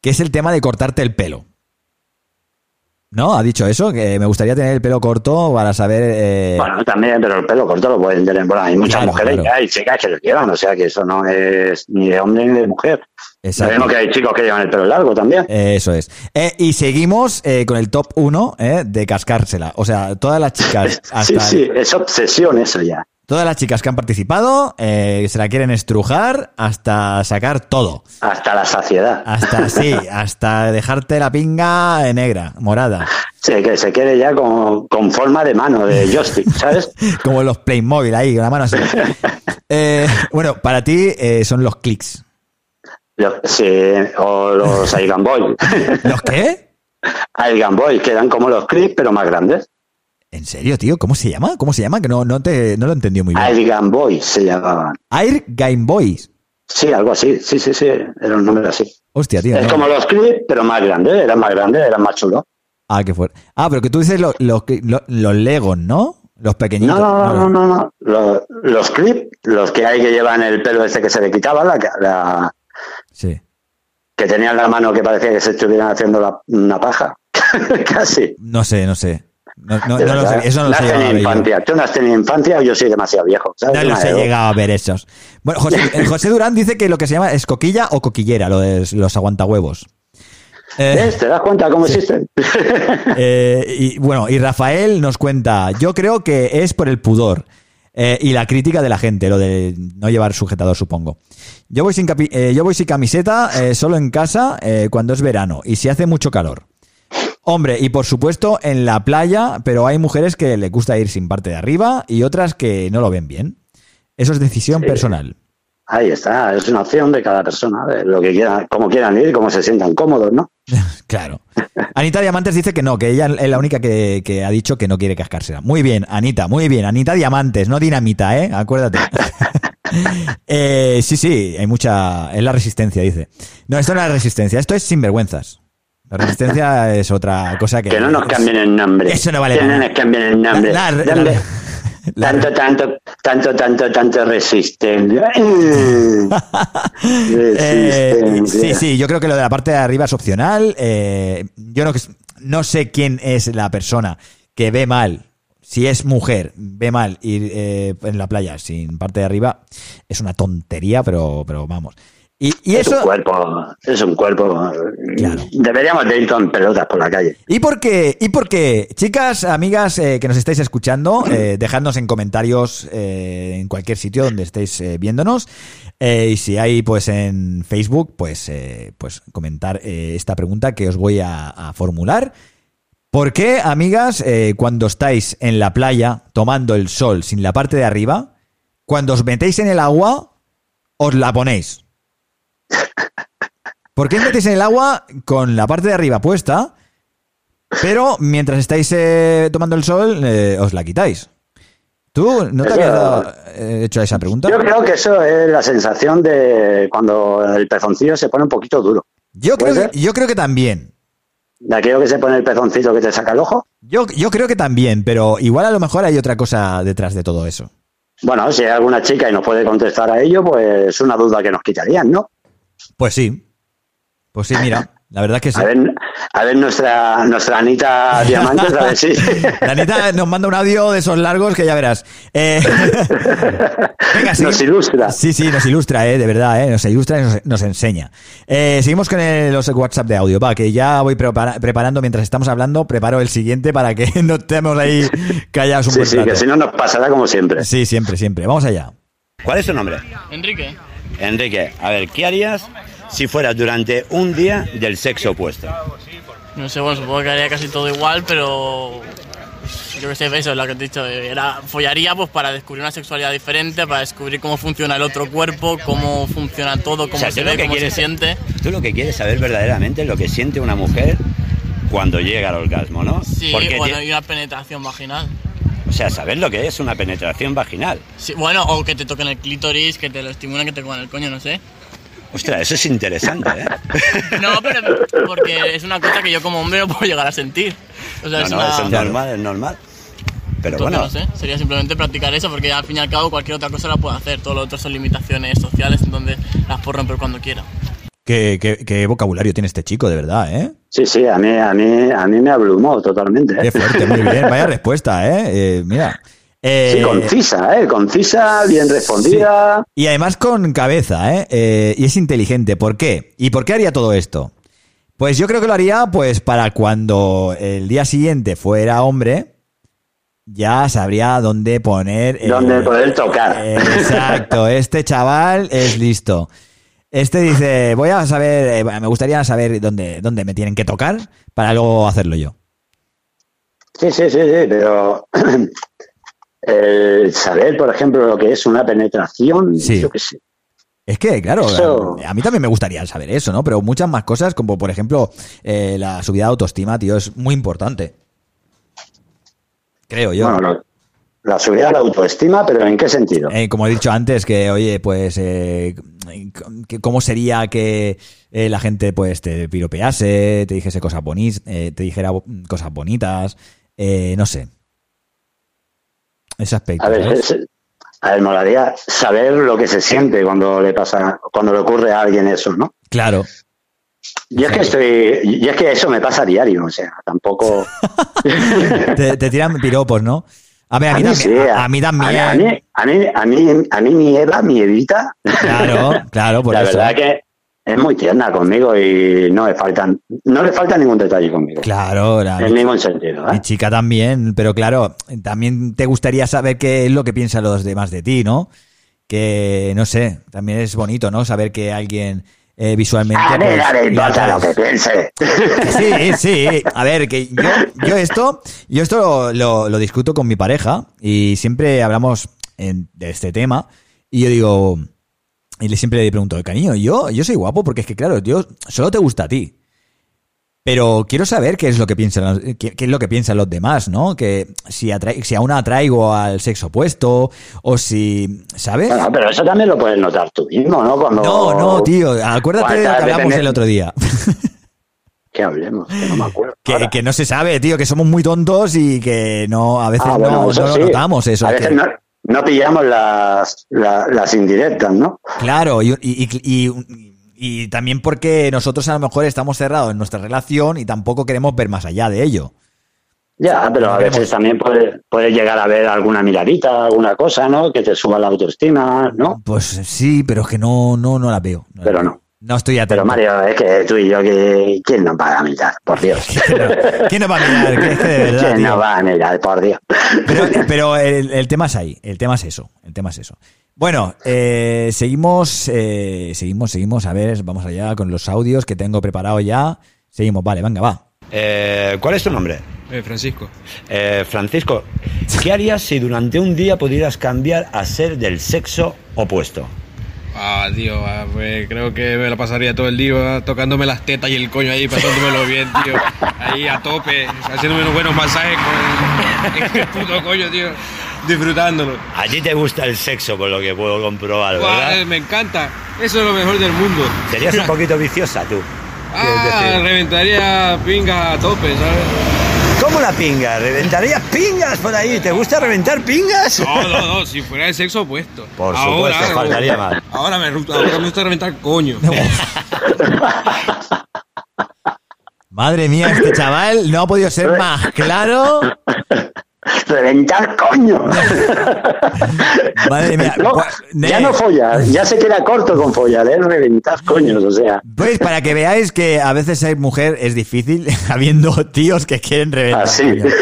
S2: que es el tema de cortarte el pelo. ¿No? Ha dicho eso, que me gustaría tener el pelo corto para saber... eh,
S3: Bueno, también, pero el pelo corto lo pueden tener. Bueno, hay muchas
S2: Claro,
S3: mujeres
S2: claro.
S3: y hay chicas que lo llevan, o sea que eso no es ni de hombre ni de mujer.
S2: Exacto.
S3: Sabemos que hay chicos que llevan el pelo largo también.
S2: Eso es. Eh, y seguimos eh, con el top 1 de cascársela. O sea, todas las chicas [laughs] hasta
S3: Sí, sí, es obsesión eso ya.
S2: todas las chicas que han participado eh, se la quieren estrujar hasta sacar todo.
S3: Hasta la saciedad.
S2: Hasta sí, [laughs] hasta dejarte la pinga eh, negra, morada.
S3: Sí, que se quede ya con, con forma de mano, de joystick, ¿sabes? [laughs]
S2: Como los Playmobil ahí, con la mano así. Eh, bueno, para ti eh, son los clics.
S3: Los- sí, o los [laughs] Aigan Boy.
S2: ¿Los qué?
S3: Aigan Boy, que eran como los clips, pero más grandes.
S2: ¿En serio, tío? ¿Cómo se llama? ¿Cómo se llama? Que no, no, te, no lo he entendido muy bien.
S3: Aigan Boy se llamaban.
S2: Air Game Boys.
S3: Sí, algo así. Sí, sí, sí. Era un nombre así.
S2: Hostia, tío.
S3: Es
S2: no.
S3: como los clips, pero más grandes. Eran más grandes, eran más chulos.
S2: Ah, qué fuerte. Ah, pero que tú dices los, los, los, los Legos, ¿no? Los pequeñitos.
S3: No, no, no, no, no. Los, los clips, los que hay que llevan el pelo este que se le quitaba, la, la-
S2: Sí.
S3: que tenían la mano que parecía que se estuvieran haciendo la- una paja. [laughs] Casi.
S2: No sé, no sé. No, no,
S3: De
S2: no lo
S3: verdad.
S2: sé. Eso no lo sé.
S3: tenido infancia. Tú no has tenido infancia o yo soy demasiado viejo. ¿sabes?
S2: No los he llegado a ver esos. Bueno, José, [laughs] José Durán dice que lo que se llama es coquilla o coquillera, lo de los aguantahuevos. Eh.
S3: ¿Te das cuenta cómo existen?
S2: eh, y bueno, y Rafael nos cuenta, yo creo que es por el pudor eh, y la crítica de la gente, lo de no llevar sujetador, supongo. Yo voy sin, capi- eh, yo voy sin camiseta, eh, solo en casa eh, cuando es verano y si hace mucho calor. Hombre, y por supuesto en la playa, pero hay mujeres que le gusta ir sin parte de arriba y otras que no lo ven bien. Eso es decisión
S3: Sí.
S2: personal.
S3: Ahí está. Es una opción de cada persona. De lo que quieran, cómo quieran ir, cómo se sientan cómodos, ¿no? [laughs]
S2: Claro. Anita Diamantes dice que no, que ella es la única que, que ha dicho que no quiere cascársela. Muy bien, Anita, muy bien. Anita Diamantes, no dinamita, ¿eh? Acuérdate. [laughs] Eh, sí, sí, hay mucha... Es la resistencia, dice. No, esto no es resistencia, esto es sinvergüenzas. La resistencia es otra cosa que...
S3: Que no nos cambien el nombre.
S2: Eso no vale
S3: Que no nos cambien el nombre.
S2: La- la- la-
S3: tanto, tanto, tanto, tanto, tanto resistencia. [laughs]
S2: Eh,
S3: Resistencia.
S2: sí, sí, yo creo que lo de la parte de arriba es opcional. Eh, yo no, no sé quién es la persona que ve mal, si es mujer, ve mal ir eh, en la playa sin parte de arriba. Es una tontería, pero, pero vamos. Y, y
S3: es
S2: eso...
S3: un cuerpo, es un cuerpo. Deberíamos de ir con pelotas por la calle.
S2: ¿Y por qué? ¿Y por qué? Chicas, amigas eh, que nos estáis escuchando, eh, [clears throat] dejadnos en comentarios eh, en cualquier sitio donde estéis eh, viéndonos. Y si hay, pues en Facebook, pues, pues comentar esta pregunta que os voy a, a formular. ¿Por qué, amigas, cuando estáis en la playa tomando el sol sin la parte de arriba, cuando os metéis en el agua, os la ponéis? ¿Por qué os metéis en el agua con la parte de arriba puesta, pero mientras estáis eh, tomando el sol, eh, os la quitáis? ¿Tú no te
S3: Eso-
S2: habías dado- eh, hecho esa pregunta?
S3: Yo creo que eso es la sensación de cuando el pezoncillo se pone un poquito duro.
S2: Yo creo,
S3: ¿Puede
S2: que, yo creo que también.
S3: De aquello que se pone el pezoncito que te saca el ojo.
S2: Yo, yo creo que también, pero igual a lo mejor hay otra cosa detrás de todo eso.
S3: Bueno, si hay alguna chica y nos puede contestar a ello, pues es una duda que nos quitarían, ¿no?
S2: Pues sí. Pues sí, mira, la verdad que sí.
S3: A ver, a ver nuestra, nuestra Anita Diamantes, a ver si. [laughs]
S2: La Anita nos manda un audio de esos largos que ya verás. Eh, [laughs] venga, sí.
S3: Nos ilustra.
S2: Sí, sí, nos ilustra, eh, de verdad, eh, nos ilustra y nos, nos enseña. Eh, seguimos con el- los WhatsApp de audio, va, que ya voy prepara- preparando mientras estamos hablando, preparo el siguiente para que [laughs] no estemos ahí callados un
S3: Sí,
S2: buen
S3: sí,
S2: rato.
S3: que si no nos pasará como siempre.
S2: Sí, siempre, siempre. Vamos allá.
S11: ¿Cuál es tu nombre?
S13: Enrique.
S11: Enrique, a ver, ¿qué harías si fueras durante un día del sexo opuesto?
S13: No sé, bueno, supongo que haría casi todo igual, pero yo que sé, eso es lo que te he dicho. Era, follaría pues para descubrir una sexualidad diferente, para descubrir cómo funciona el otro cuerpo, cómo funciona todo, cómo
S11: O sea,
S13: se ve, cómo se
S11: quieres-
S13: siente.
S11: Tú lo que quieres saber verdaderamente es lo que siente una mujer cuando llega al orgasmo, ¿no?
S13: Sí,
S11: Porque
S13: bueno, y una penetración vaginal.
S11: O sea, saber lo que es una penetración vaginal.
S13: Sí, bueno, o que te toquen el clítoris, que te lo estimulen, que te coman el coño, no sé.
S11: Ostras, eso es interesante, ¿eh? [laughs]
S13: No, pero porque es una cosa que yo como hombre no puedo llegar a sentir. O sea,
S11: No,
S13: es
S11: no,
S13: una...
S11: eso es normal, es normal. Pero
S13: Entonces,
S11: bueno,
S13: no sé, sería simplemente practicar eso, porque al fin y al cabo cualquier otra cosa la puedo hacer. Todo lo otro son limitaciones sociales, entonces las puedo romper cuando quiera.
S2: ¿Qué, qué, qué vocabulario tiene este chico, de verdad, ¿eh?
S3: Sí, sí, a mí, a mí, a mí me abrumó totalmente. ¿eh?
S2: Qué fuerte, muy bien. Vaya [laughs] respuesta, ¿eh? Eh, mira. Eh,
S3: Sí, concisa, ¿eh? Concisa, bien respondida.
S2: Y además con cabeza, ¿eh? Eh, Y es inteligente. ¿Por qué? ¿Y por qué haría todo esto? Pues yo creo que lo haría pues para cuando el día siguiente fuera hombre, ya sabría dónde poner... eh,
S3: Donde poder tocar.
S2: Exacto, este chaval es listo. Este dice, voy a saber, eh, me gustaría saber dónde, dónde me tienen que tocar para luego hacerlo yo.
S3: Sí, sí, sí, sí, pero [clears throat] el saber, por ejemplo, lo que es una penetración,
S2: Sí.
S3: yo qué sé.
S2: Es que, claro,
S3: Eso-
S2: a mí también me gustaría saber eso, ¿no? Pero muchas más cosas, como por ejemplo eh, la subida de autoestima, tío, es muy importante. Creo yo.
S3: Bueno, lo- la subida de la autoestima, pero ¿en qué sentido?
S2: Eh, como he dicho antes, que oye, pues, eh, ¿cómo sería que eh, la gente pues te piropease, te dijese cosas bonitas, te dijera cosas bonitas, eh, no sé. Ese aspecto.
S3: A ver, a ver, molaría saber lo que se siente cuando le pasa, cuando le ocurre a alguien eso, ¿no?
S2: Claro.
S3: Y es que estoy, y es que eso me pasa a diario, o sea, tampoco. [laughs]
S2: te, te tiran piropos, ¿no? A ver, a mí, también. a, mí también.
S3: A mí, a mí, a mí, a mí mi Eva, mi Evita,
S2: Claro, [laughs] claro, por
S3: la
S2: eso.
S3: verdad que es muy tierna conmigo y no le faltan, no le falta ningún detalle conmigo.
S2: Claro, la-
S3: En ningún sentido, ¿eh?
S2: Mi chica también, pero claro, también te gustaría saber qué es lo que piensan los demás de ti, ¿no? Que, no sé, también es bonito, ¿no? Saber que alguien eh, visualmente...
S3: A ver,
S2: pues,
S3: a ver, importa lo que piense. [laughs]
S2: Sí, sí. A ver, que yo, yo esto, yo esto lo, lo- lo discuto con mi pareja y siempre hablamos en- de este tema y yo digo, y le siempre le pregunto, cariño, yo, yo soy guapo porque es que claro, yo solo te gusta a ti. Pero quiero saber qué es lo que piensan los- qué, qué es lo que piensan los demás, ¿no? Que si si aún atraigo al sexo opuesto o si, ¿sabes?
S3: Bueno, pero eso también lo puedes notar tú mismo, ¿no? Cuando,
S2: No, no, tío, acuérdate de lo que hablamos el otro día. [laughs]
S3: Que hablemos, que no me acuerdo.
S2: Que, que no se sabe, tío, que somos muy tontos y que no, a veces
S3: Ah, bueno,
S2: no,
S3: eso
S2: no lo
S3: sí.
S2: notamos eso.
S3: A
S2: que-
S3: veces no, no pillamos las, la- las indirectas, ¿no?
S2: Claro, y, y- y- y- también porque nosotros a lo mejor estamos cerrados en nuestra relación y tampoco queremos ver más allá de ello.
S3: Ya, pero a veces también puedes puede llegar a ver alguna miradita, alguna cosa, ¿no? Que te suba la autoestima, ¿no?
S2: Pues sí, pero es que no, no, no la veo.
S3: Pero no.
S2: No estoy atento.
S3: Pero Mario, es que tú y yo, que, ¿quién nos va a mirar? Por Dios. [laughs]
S2: ¿Quién nos va a mirar? Es que de verdad,
S3: ¿Quién
S2: tío.
S3: nos va a mirar? Por Dios.
S2: Pero, [laughs] pero el, el tema es ahí, el tema es eso, el tema es eso. Bueno, eh, seguimos, eh, seguimos, seguimos, a ver, vamos allá con los audios que tengo preparado ya. Seguimos, vale, venga, va.
S11: Eh, ¿Cuál es tu nombre?
S14: Francisco.
S11: Eh, Francisco, ¿qué harías si durante un día pudieras cambiar a ser del sexo opuesto?
S14: Ah, tío, ah, pues creo que me la pasaría todo el día tocándome las tetas y el coño ahí, pasándomelo bien, tío. Ahí a tope, haciéndome unos buenos masajes con [laughs] el puto coño, tío. Disfrutándolo.
S11: A ti te gusta el sexo, por lo que puedo comprobar, ¿verdad?
S14: eh, me encanta. Eso es lo mejor del mundo.
S11: Serías un poquito viciosa tú. [laughs]
S14: Ah, reventaría pinga a tope, ¿sabes?
S11: ¿Cómo la pinga? ¿Reventarías pingas por ahí? ¿Te gusta reventar pingas?
S14: No, no, no, si fuera el sexo opuesto.
S11: Por supuesto, faltaría más.
S14: Ahora me, ahora me gusta reventar coño. [laughs]
S2: Madre mía, este chaval no ha podido ser más claro.
S3: Reventar coño.
S2: Madre mía.
S3: No, ya no follar, ya se queda corto con follar, ¿eh? Reventar coños, o sea.
S2: Pues para que veáis que a veces ser mujer es difícil, [laughs] habiendo tíos que quieren reventar.
S3: Ah, sí.
S2: coños.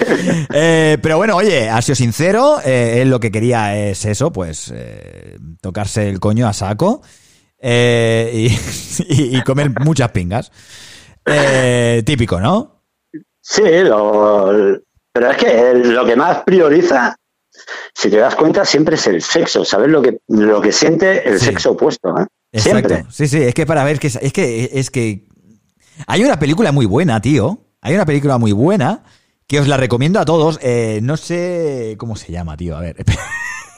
S2: Eh, pero bueno, oye, ha sido sincero, eh, él lo que quería es eso, pues eh, tocarse el coño a saco eh, y, [laughs] y- y comer muchas pingas. Eh, típico, ¿no?
S3: Sí, lo- pero es que lo que más prioriza, si te das cuenta, siempre es el sexo, saber lo que, lo que siente el sexo opuesto, ¿eh?
S2: Exacto.
S3: Siempre.
S2: Sí, sí, es que para ver que es que es que hay una película muy buena, tío. Hay una película muy buena que os la recomiendo a todos. Eh, no sé cómo se llama, tío. A ver. [laughs]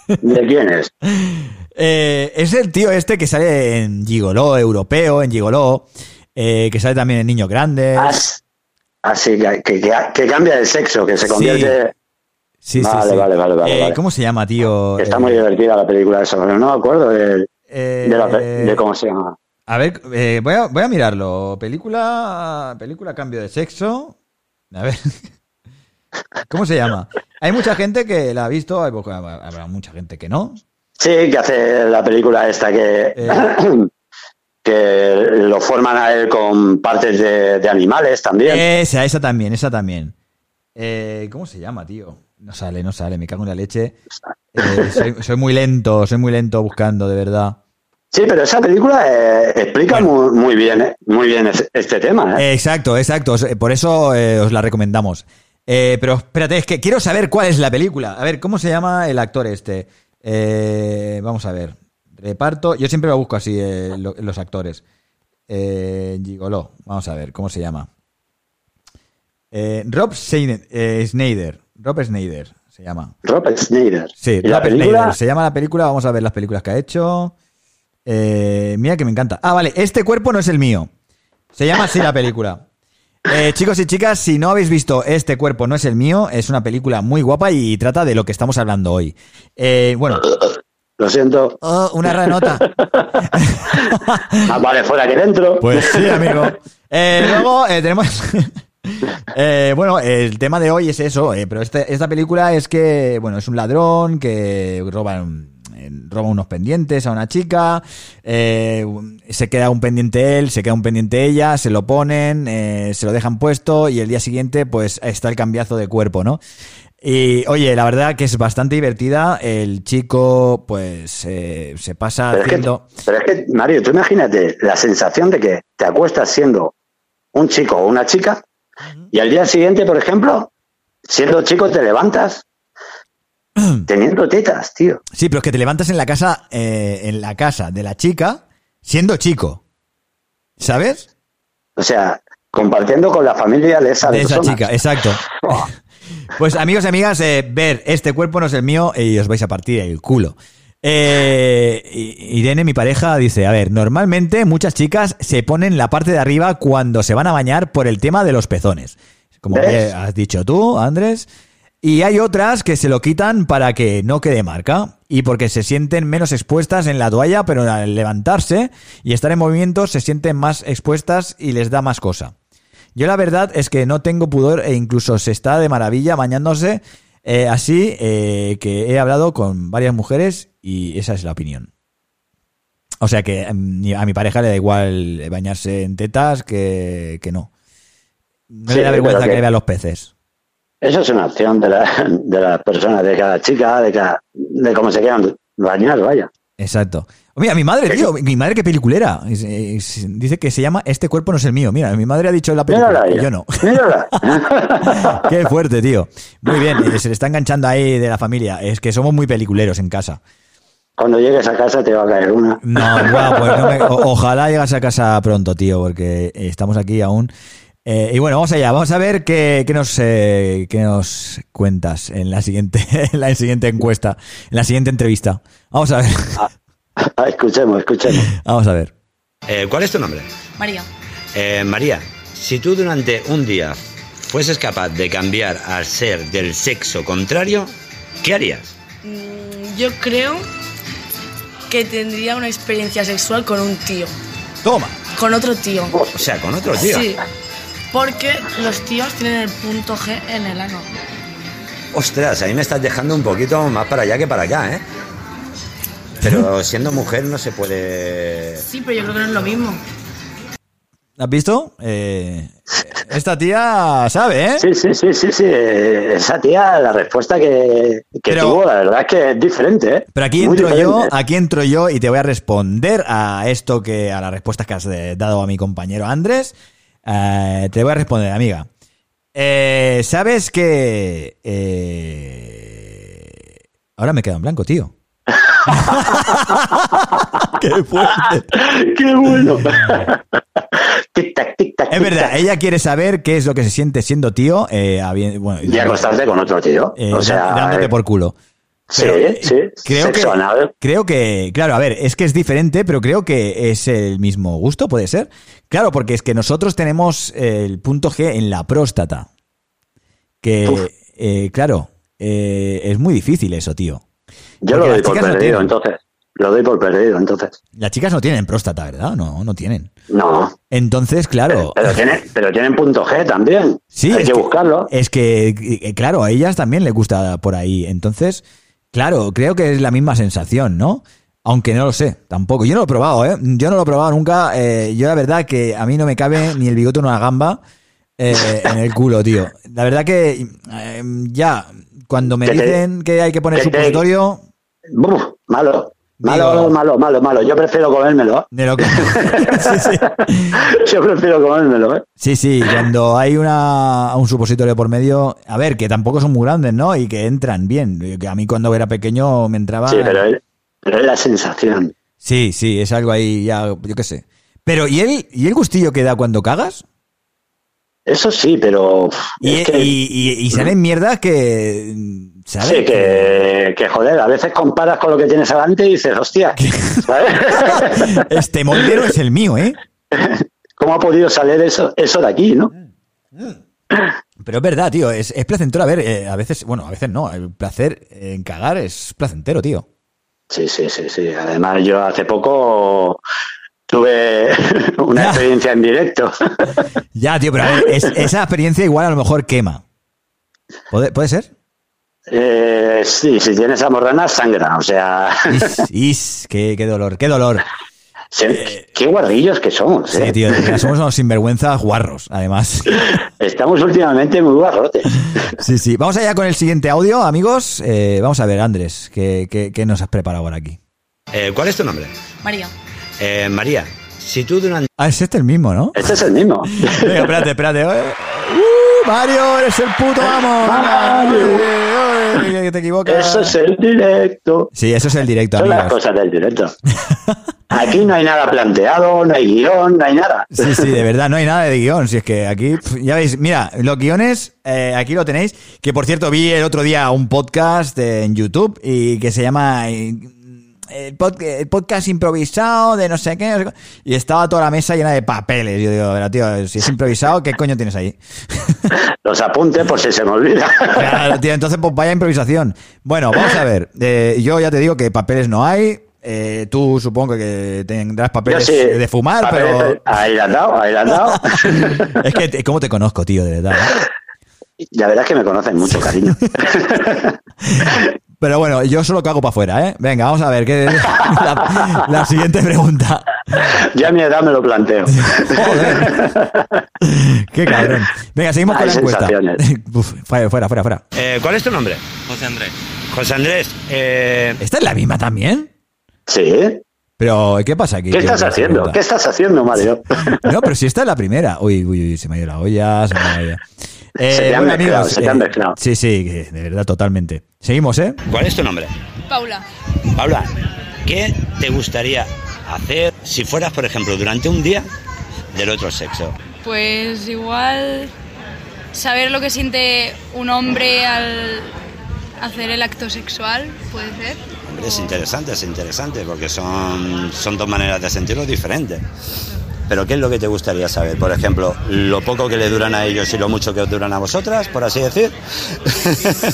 S3: ¿De quién es?
S2: Eh, es el tío este que sale en Gigoló europeo, en Gigoló, eh, que sale también en Niños Grandes.
S3: Así que, que, cambia de sexo, que se convierte.
S2: Sí, sí,
S3: vale,
S2: sí.
S3: vale, vale, vale,
S2: Eh,
S3: vale.
S2: ¿Cómo se llama, tío?
S3: Está
S2: Eh,
S3: muy divertida la película esa, pero no me acuerdo de,
S2: eh,
S3: de, la pe- de cómo se llama.
S2: A ver, eh, voy, a, voy a mirarlo. Película, película Cambio de Sexo. A ver. [laughs] ¿Cómo se llama? Hay mucha gente que la ha visto, hay habrá mucha gente que no.
S3: Sí, que hace la película esta que,
S2: Eh. [clears throat]
S3: que lo forman a él con partes de, de animales también.
S2: Esa, esa también, esa también. Eh, ¿Cómo se llama, tío? No sale, no sale, me cago en la leche. Eh, soy, soy muy lento, soy muy lento buscando, de verdad.
S3: Sí, pero esa película eh, explica muy, muy bien, muy bien es- este tema.
S2: exacto, exacto. Por eso os la recomendamos. Pero espérate, es que quiero saber cuál es la película. A ver, ¿cómo se llama el actor este? Vamos a ver. Reparto. Yo siempre lo busco así, eh, lo- los actores. Eh, Gigoló. Vamos a ver, ¿cómo se llama? Eh, Rob Seine- eh, Snyder. Rob Snyder se llama.
S3: Robert Schneider.
S2: Sí,
S3: ¿Y la
S2: Rob
S3: película?
S2: Snyder. Se llama la película. Vamos a ver las películas que ha hecho. Eh, mira que me encanta. Ah, vale. Este cuerpo no es el mío. Se llama así la película. [laughs] Eh, chicos y chicas, si no habéis visto Este cuerpo no es el mío, es una película muy guapa y trata de lo que estamos hablando hoy. Eh, bueno.
S3: Lo siento.
S2: Oh, una rara nota. [laughs]
S3: Más vale fuera que dentro.
S2: Pues sí, amigo. Eh, luego eh, tenemos. [laughs] Eh, bueno, el tema de hoy es eso, eh, pero este- esta película es que, bueno, es un ladrón que roba, roba unos pendientes a una chica, eh, se queda un pendiente él, se queda un pendiente ella, se lo ponen, eh, se lo dejan puesto y el día siguiente pues está el cambiazo de cuerpo, ¿no? Y oye, la verdad que es bastante divertida, el chico pues eh, se pasa
S3: Pero es, que, pero es que, Mario, tú imagínate la sensación de que te acuestas siendo un chico o una chica y al día siguiente, por ejemplo, siendo chico te levantas [clears throat] teniendo tetas, tío.
S2: Sí, pero es que te levantas en la casa, eh, en la casa de la chica, siendo chico. ¿Sabes?
S3: O sea, compartiendo con la familia de esa
S2: De esa chica, exacto. [laughs] Pues amigos y amigas, eh, ver, este cuerpo no es el mío y os vais a partir el culo. Eh, Irene, mi pareja, dice, a ver, normalmente muchas chicas se ponen la parte de arriba cuando se van a bañar por el tema de los pezones. Como has dicho tú, Andrés. Y hay otras que se lo quitan para que no quede marca y porque se sienten menos expuestas en la toalla, pero al levantarse y estar en movimiento se sienten más expuestas y les da más cosa. Yo la verdad es que no tengo pudor e incluso se está de maravilla bañándose eh, así eh, que he hablado con varias mujeres y esa es la opinión. O sea que mm, a mi pareja le da igual bañarse en tetas que, que no. No
S3: Sí,
S2: le da vergüenza que
S3: que-
S2: le vean los peces.
S3: Eso es una acción de, la- de las personas, de cada chica, de, cada, de cómo se quieran bañar, vaya.
S2: Exacto. Mira, mi madre, tío, mi madre qué peliculera. Es- es- dice que se llama Este cuerpo no es el mío. Mira, mi madre ha dicho la película
S3: Mírala
S2: yo no.
S3: Mírala. [laughs]
S2: Qué fuerte, tío. Muy bien, eh, se le está enganchando ahí de la familia. Es que somos muy peliculeros en casa.
S3: Cuando llegues a casa te va a caer una.
S2: No, pues no me- o- ojalá llegas a casa pronto, tío, porque estamos aquí aún. Eh, y bueno, vamos allá. Vamos a ver qué, qué nos, eh, qué nos cuentas en la siguiente, [laughs] en la siguiente encuesta, en la siguiente entrevista. Vamos a ver.
S3: Ah, escuchemos, escuchemos. [laughs]
S2: Vamos a ver.
S15: Eh, ¿Cuál es tu nombre?
S12: María.
S15: Eh, María, si tú durante un día fueses capaz de cambiar al ser del sexo contrario, ¿qué harías?
S12: Mm, Yo creo que tendría una experiencia sexual con un tío.
S2: Toma.
S12: Con otro tío.
S15: O sea, con otro tío.
S12: Sí. Porque los tíos tienen el punto G en el ano.
S15: Ostras, ahí me estás dejando un poquito más para allá que para acá, ¿eh? Pero [laughs] siendo mujer no se puede...
S12: Sí, pero yo creo que no es lo mismo.
S2: ¿Has visto? Eh, esta tía sabe, ¿eh?
S3: Sí, sí, sí, sí, sí. Esa tía, la respuesta que, que
S2: Pero-
S3: tuvo, la verdad es que es diferente, ¿eh?
S2: Pero aquí
S3: Muy
S2: entro yo, aquí entro yo y te voy a responder a esto que, a las respuestas que has dado a mi compañero Andrés. Eh, te voy a responder, amiga. Eh, ¿Sabes que eh, ahora me quedo en blanco, tío? [laughs] ¡Qué fuerte!
S3: ¡Qué bueno! [laughs]
S2: Es verdad, ella quiere saber qué es lo que se siente siendo tío. Eh, bueno,
S3: Y acostarte con otro tío.
S2: eh,
S3: o sea,
S2: dándote
S3: eh,
S2: por culo.
S3: Sí,
S2: Pero, eh,
S3: sí.
S2: Creo
S3: Sexo
S2: que,
S3: anal.
S2: creo que, claro, a ver, es que es diferente, pero creo que es el mismo gusto, puede ser. Claro, porque es que nosotros tenemos el punto G en la próstata. Que, eh, claro, eh, es muy difícil eso, tío.
S3: Yo
S2: Porque
S3: lo doy por
S2: no
S3: perdido, entonces. Lo doy por perdido, entonces.
S2: Las chicas no tienen próstata, ¿verdad? No, no tienen.
S3: No.
S2: Entonces, claro.
S3: Pero tienen, pero tienen punto G también.
S2: Sí,
S3: Hay que
S2: que-
S3: buscarlo.
S2: Es que, eh, claro, a ellas también les gusta por ahí. Entonces, claro, creo que es la misma sensación, ¿no? Aunque no lo sé, tampoco. Yo no lo he probado, ¿eh? Yo no lo he probado nunca. eh, yo la verdad que a mí no me cabe ni el bigote ni una gamba eh, en el culo, tío. La verdad que eh, ya, cuando me dicen que hay que poner supositorio,
S3: Buf, malo. Malo,
S2: Digo-
S3: malo, malo, malo. Yo prefiero comérmelo.
S2: me lo [laughs] sí, sí.
S3: Yo prefiero comérmelo, ¿eh?
S2: Sí, sí, cuando hay una, un supositorio por medio, a ver, que tampoco son muy grandes, ¿no? Y que entran bien. Que a mí cuando era pequeño me entraba...
S3: Sí, pero es, pero es la sensación.
S2: Sí, sí, es algo ahí ya, yo qué sé. Pero, ¿y el, ¿y el gustillo que da cuando cagas?
S3: Eso sí, pero.
S2: Y,
S3: es que-
S2: y, y- y salen mierdas que. ¿Sabes?
S3: Sí, que, que joder, a veces comparas con lo que tienes delante y dices, hostia, [laughs] ¿sabes? [laughs]
S2: Este moldero es el mío, ¿eh? [laughs]
S3: ¿Cómo ha podido salir eso, eso de aquí, no?
S2: Pero es verdad, tío, es, es placentero. A ver, eh, a veces, bueno, a veces no. El placer en cagar es placentero, tío.
S3: Sí, sí, sí, sí. Además, yo hace poco tuve [laughs] una experiencia en directo. [laughs]
S2: Ya, tío, pero a ver, es- esa experiencia igual a lo mejor quema. ¿Puede, puede ser?
S3: Eh, sí, si tienes amorrana, sangra. O sea,
S2: Is, is, qué, qué dolor, qué dolor.
S3: se- qué guarrillos que somos.
S2: Sí,
S3: ¿eh?
S2: tío, somos [laughs] unos sinvergüenzas guarros, además.
S3: Estamos últimamente muy guarrotes.
S2: Sí, sí. Vamos allá con el siguiente audio, amigos. Eh, vamos a ver, Andrés, ¿qué, qué, qué nos has preparado por aquí?
S15: Eh, ¿Cuál es tu nombre?
S12: María.
S15: Eh, María, si tú durante...
S2: Ah, es este el mismo, ¿no?
S3: Este es el mismo.
S2: Venga, espérate, espérate. [laughs] ¡Uh, Mario, eres el puto amo! Que te equivocas.
S3: Eso es el directo.
S2: Sí, eso es el directo,
S3: Son las
S2: amigos.
S3: cosas del directo. [laughs] Aquí no hay nada planteado, no hay guion, no hay nada.
S2: Sí, sí, de verdad, no hay nada de guion. Si es que aquí, ya veis, mira, los guiones, eh, aquí lo tenéis. Que por cierto, vi el otro día un podcast eh, en YouTube y que se llama eh, el, pod- el podcast improvisado de no sé qué. no sé y estaba toda la mesa llena de papeles. Yo digo, pero tío, si es improvisado, ¿qué coño tienes ahí? [laughs]
S3: Los apuntes por si se me olvida. [laughs]
S2: Claro, tío, entonces pues vaya improvisación. Bueno, vamos a ver. Eh, yo ya te digo que papeles no hay. Eh, tú supongo que tendrás papeles
S3: sí.
S2: de fumar,
S3: Papeles,
S2: pero
S3: Ahí la has dado, ahí la has dado.
S2: es que cómo te conozco, tío, de verdad. ¿eh?
S3: La verdad es que me conocen mucho, cariño. [laughs]
S2: Pero bueno, yo solo cago para afuera, ¿eh? Venga, vamos a ver qué [laughs] la, la siguiente pregunta.
S3: Ya a mi edad me lo planteo. [laughs]
S2: Qué cabrón. Venga, seguimos con la encuesta. [laughs] Uf, fuera, fuera, fuera.
S15: Eh, ¿Cuál es tu nombre?
S10: José Andrés.
S15: José Andrés, eh,
S2: ¿Esta es la misma también?
S3: Sí.
S2: Pero, ¿qué pasa aquí?
S3: ¿Qué estás haciendo?
S2: pregunta.
S3: ¿Qué estás haciendo, Mario?
S2: No, pero si esta es la primera. Uy, uy, uy, se me ha ido la olla, se me ha ido la olla. Eh,
S3: Se te han
S2: bueno,
S3: mezclado,
S2: amigos,
S3: se te han
S2: eh,
S3: mezclado.
S2: Sí, sí, de verdad, totalmente. Seguimos, ¿eh?
S15: ¿cuál es tu nombre?
S12: Paula.
S15: Paula, ¿qué te gustaría hacer si fueras, por ejemplo, durante un día del otro sexo?
S12: Pues igual saber lo que siente un hombre al hacer el acto sexual, puede ser.
S15: Hombre, es interesante, es interesante, porque son, son dos maneras de sentirlo diferentes. Pero ¿qué es lo que te gustaría saber? Por ejemplo, lo poco que le duran a ellos y lo mucho que os duran a vosotras, por así decir.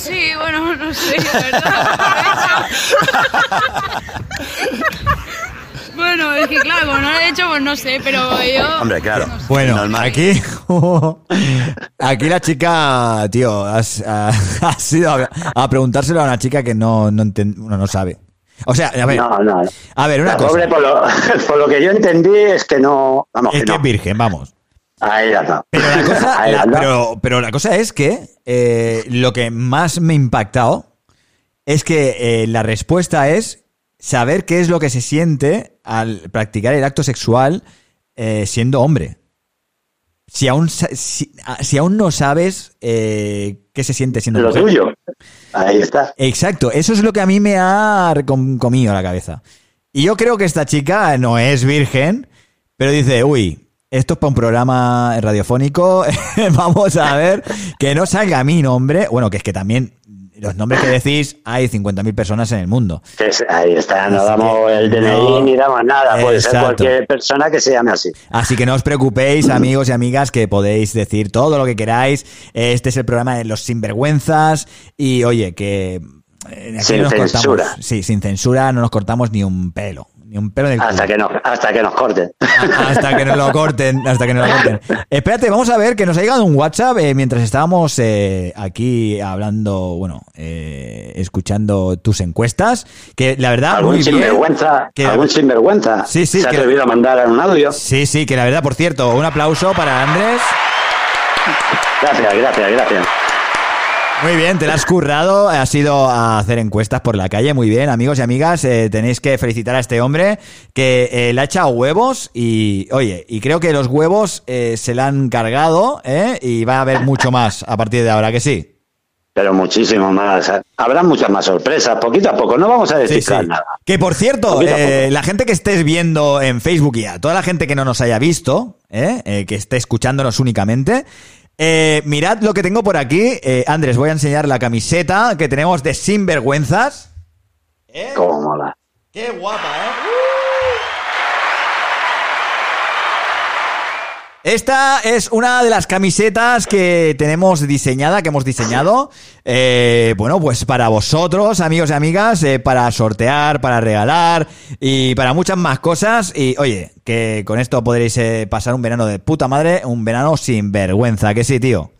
S12: Sí, bueno, no sé, la verdad. [laughs] bueno, es que claro, como no lo he hecho, pues no sé, pero yo...
S15: Hombre, claro.
S2: Bueno,
S15: Normal.
S2: aquí, [laughs] aquí la chica, tío, has, [laughs] ha- has ido a, a preguntárselo a una chica que no, no, enten- no sabe. O sea, a ver,
S3: No, no.
S2: a ver, una
S3: La
S2: cosa.
S3: pobre, por lo, [laughs] por lo que yo entendí, es que no. Vamos,
S2: Es
S3: que
S2: es virgen, vamos.
S3: Ahí la.
S2: Pero la cosa, [laughs]
S3: Ahí la
S2: pero, pero la cosa es que eh, lo que más me ha impactado es que eh, la respuesta es saber qué es lo que se siente al practicar el acto sexual eh, siendo hombre. Si aún, si, a- si aún no sabes eh, qué se siente siendo
S3: Lo
S2: mujer.
S3: tuyo. Ahí está.
S2: Exacto, eso es lo que a mí me ha comido la cabeza. Y yo creo que esta chica no es virgen, pero dice, uy, esto es para un programa radiofónico, [laughs] vamos a ver que no salga mi nombre. Bueno, que es que también los nombres que decís, hay 50.000 personas en el mundo.
S3: Ahí está. No
S2: Así
S3: damos
S2: que
S3: el DNI
S2: no-
S3: ni damos nada. Puede ser cualquier persona que se llame así.
S2: Así que no os preocupéis, amigos y amigas, que podéis decir todo lo que queráis. Este es el programa de los sinvergüenzas. Y oye, que. eh, aquí
S3: Sin
S2: nos
S3: censura.
S2: Cortamos, sí, sin censura no nos cortamos ni un pelo. Ni un pelo del culo.
S3: Hasta que, nos, hasta que nos corten.
S2: Hasta que nos lo corten, hasta que nos lo corten. Espérate, vamos a ver que nos ha llegado un WhatsApp eh, mientras estábamos eh, aquí hablando, bueno, eh, escuchando tus encuestas, que la verdad
S3: Algún
S2: muy bien.
S3: sinvergüenza,
S2: Que-
S3: algún sinvergüenza
S2: Sí, sí,
S3: se ha
S2: que-
S3: atrevido a mandar un audio.
S2: Sí, sí, que la verdad, por cierto, un aplauso para Andrés.
S3: Gracias, gracias, gracias.
S2: Muy bien, te la has currado, has ido a hacer encuestas por la calle, muy bien, amigos y amigas, eh, tenéis que felicitar a este hombre que eh, le ha echado huevos y, oye, y creo que los huevos eh, se le han cargado, ¿eh? Y va a haber mucho más a partir de ahora, que sí.
S3: pero muchísimo más. Habrá muchas más sorpresas, poquito a poco. No vamos a decir
S2: Sí, sí.
S3: nada.
S2: Que por cierto, eh, la gente que estés viendo en Facebook y a toda la gente que no nos haya visto, eh, eh, que esté escuchándonos únicamente, eh, mirad lo que tengo por aquí. Eh, Andrés, voy a enseñar la camiseta que tenemos de Sinvergüenzas.
S3: Cómo mola.
S2: Qué guapa, ¿eh? Esta es una de las camisetas que tenemos diseñada, que hemos diseñado. eh, bueno, pues para vosotros, amigos y amigas, eh, para sortear, para regalar y para muchas más cosas. Y oye, que con esto podréis eh, pasar un verano de puta madre, un verano sin vergüenza, que sí, tío.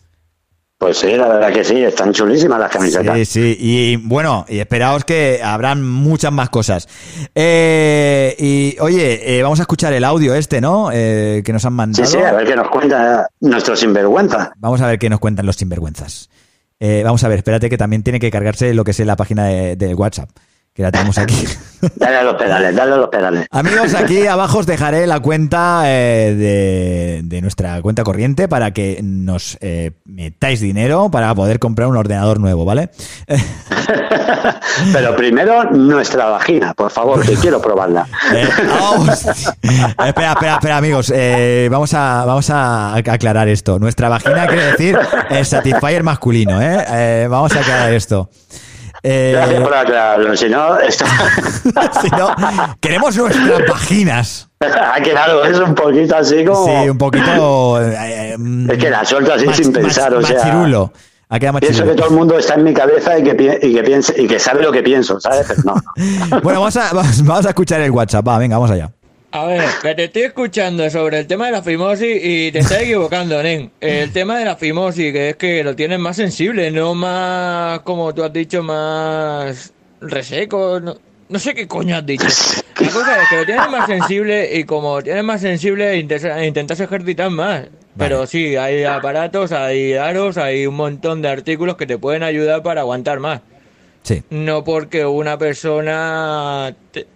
S3: Pues sí, la verdad que sí, están chulísimas las camisetas.
S2: Sí, sí, y bueno, y esperaos que habrán muchas más cosas. Eh, y oye, eh, vamos a escuchar el audio este, ¿no? Eh, que nos han
S3: Sí,
S2: mandado.
S3: sí, a ver qué nos cuenta nuestro sinvergüenza.
S2: Vamos a ver qué nos cuentan los sinvergüenzas. Eh, vamos a ver, espérate que también tiene que cargarse lo que es la página de, de WhatsApp, que la tenemos aquí. [laughs]
S3: Dale a los pedales, dale a los pedales.
S2: Amigos, aquí [laughs] abajo os dejaré la cuenta eh, de, de nuestra cuenta corriente para que nos eh, metáis dinero para poder comprar un ordenador nuevo, ¿vale? [laughs]
S3: Pero primero nuestra vagina, por favor, que quiero probarla.
S2: Eh, oh, espera, espera, espera, amigos. Eh, vamos, a, vamos a aclarar esto. Nuestra vagina quiere decir el satisfier masculino, ¿eh? Eh, vamos a aclarar esto. Eh,
S3: Gracias por aclararlo, si no, esto... [laughs]
S2: si no, queremos nuestras vaginas. [laughs]
S3: ha quedado es un poquito así como...
S2: Sí, un poquito. eh,
S3: Es que la suelto así
S2: mach-
S3: sin pensar,
S2: mach-
S3: o sea...
S2: machirulo. Ha quedado
S3: Pienso que todo el mundo está en mi cabeza y que, pi- y que, piense, y que sabe lo que pienso, ¿sabes? Pero no. [laughs]
S2: Bueno, vamos a, vamos, vamos a escuchar el WhatsApp. Va, venga, vamos allá.
S4: A ver, que te estoy escuchando sobre el tema de la fimosis y te estás equivocando, Nen. El tema de la fimosis, que es que lo tienes más sensible, no más, como tú has dicho, más reseco. No, no sé qué coño has dicho. La cosa es que lo tienes más sensible y como tienes más sensible intenta- intentas ejercitar más. Pero sí, hay aparatos, hay aros, hay un montón de artículos que te pueden ayudar para aguantar más.
S2: Sí.
S4: No porque una persona te-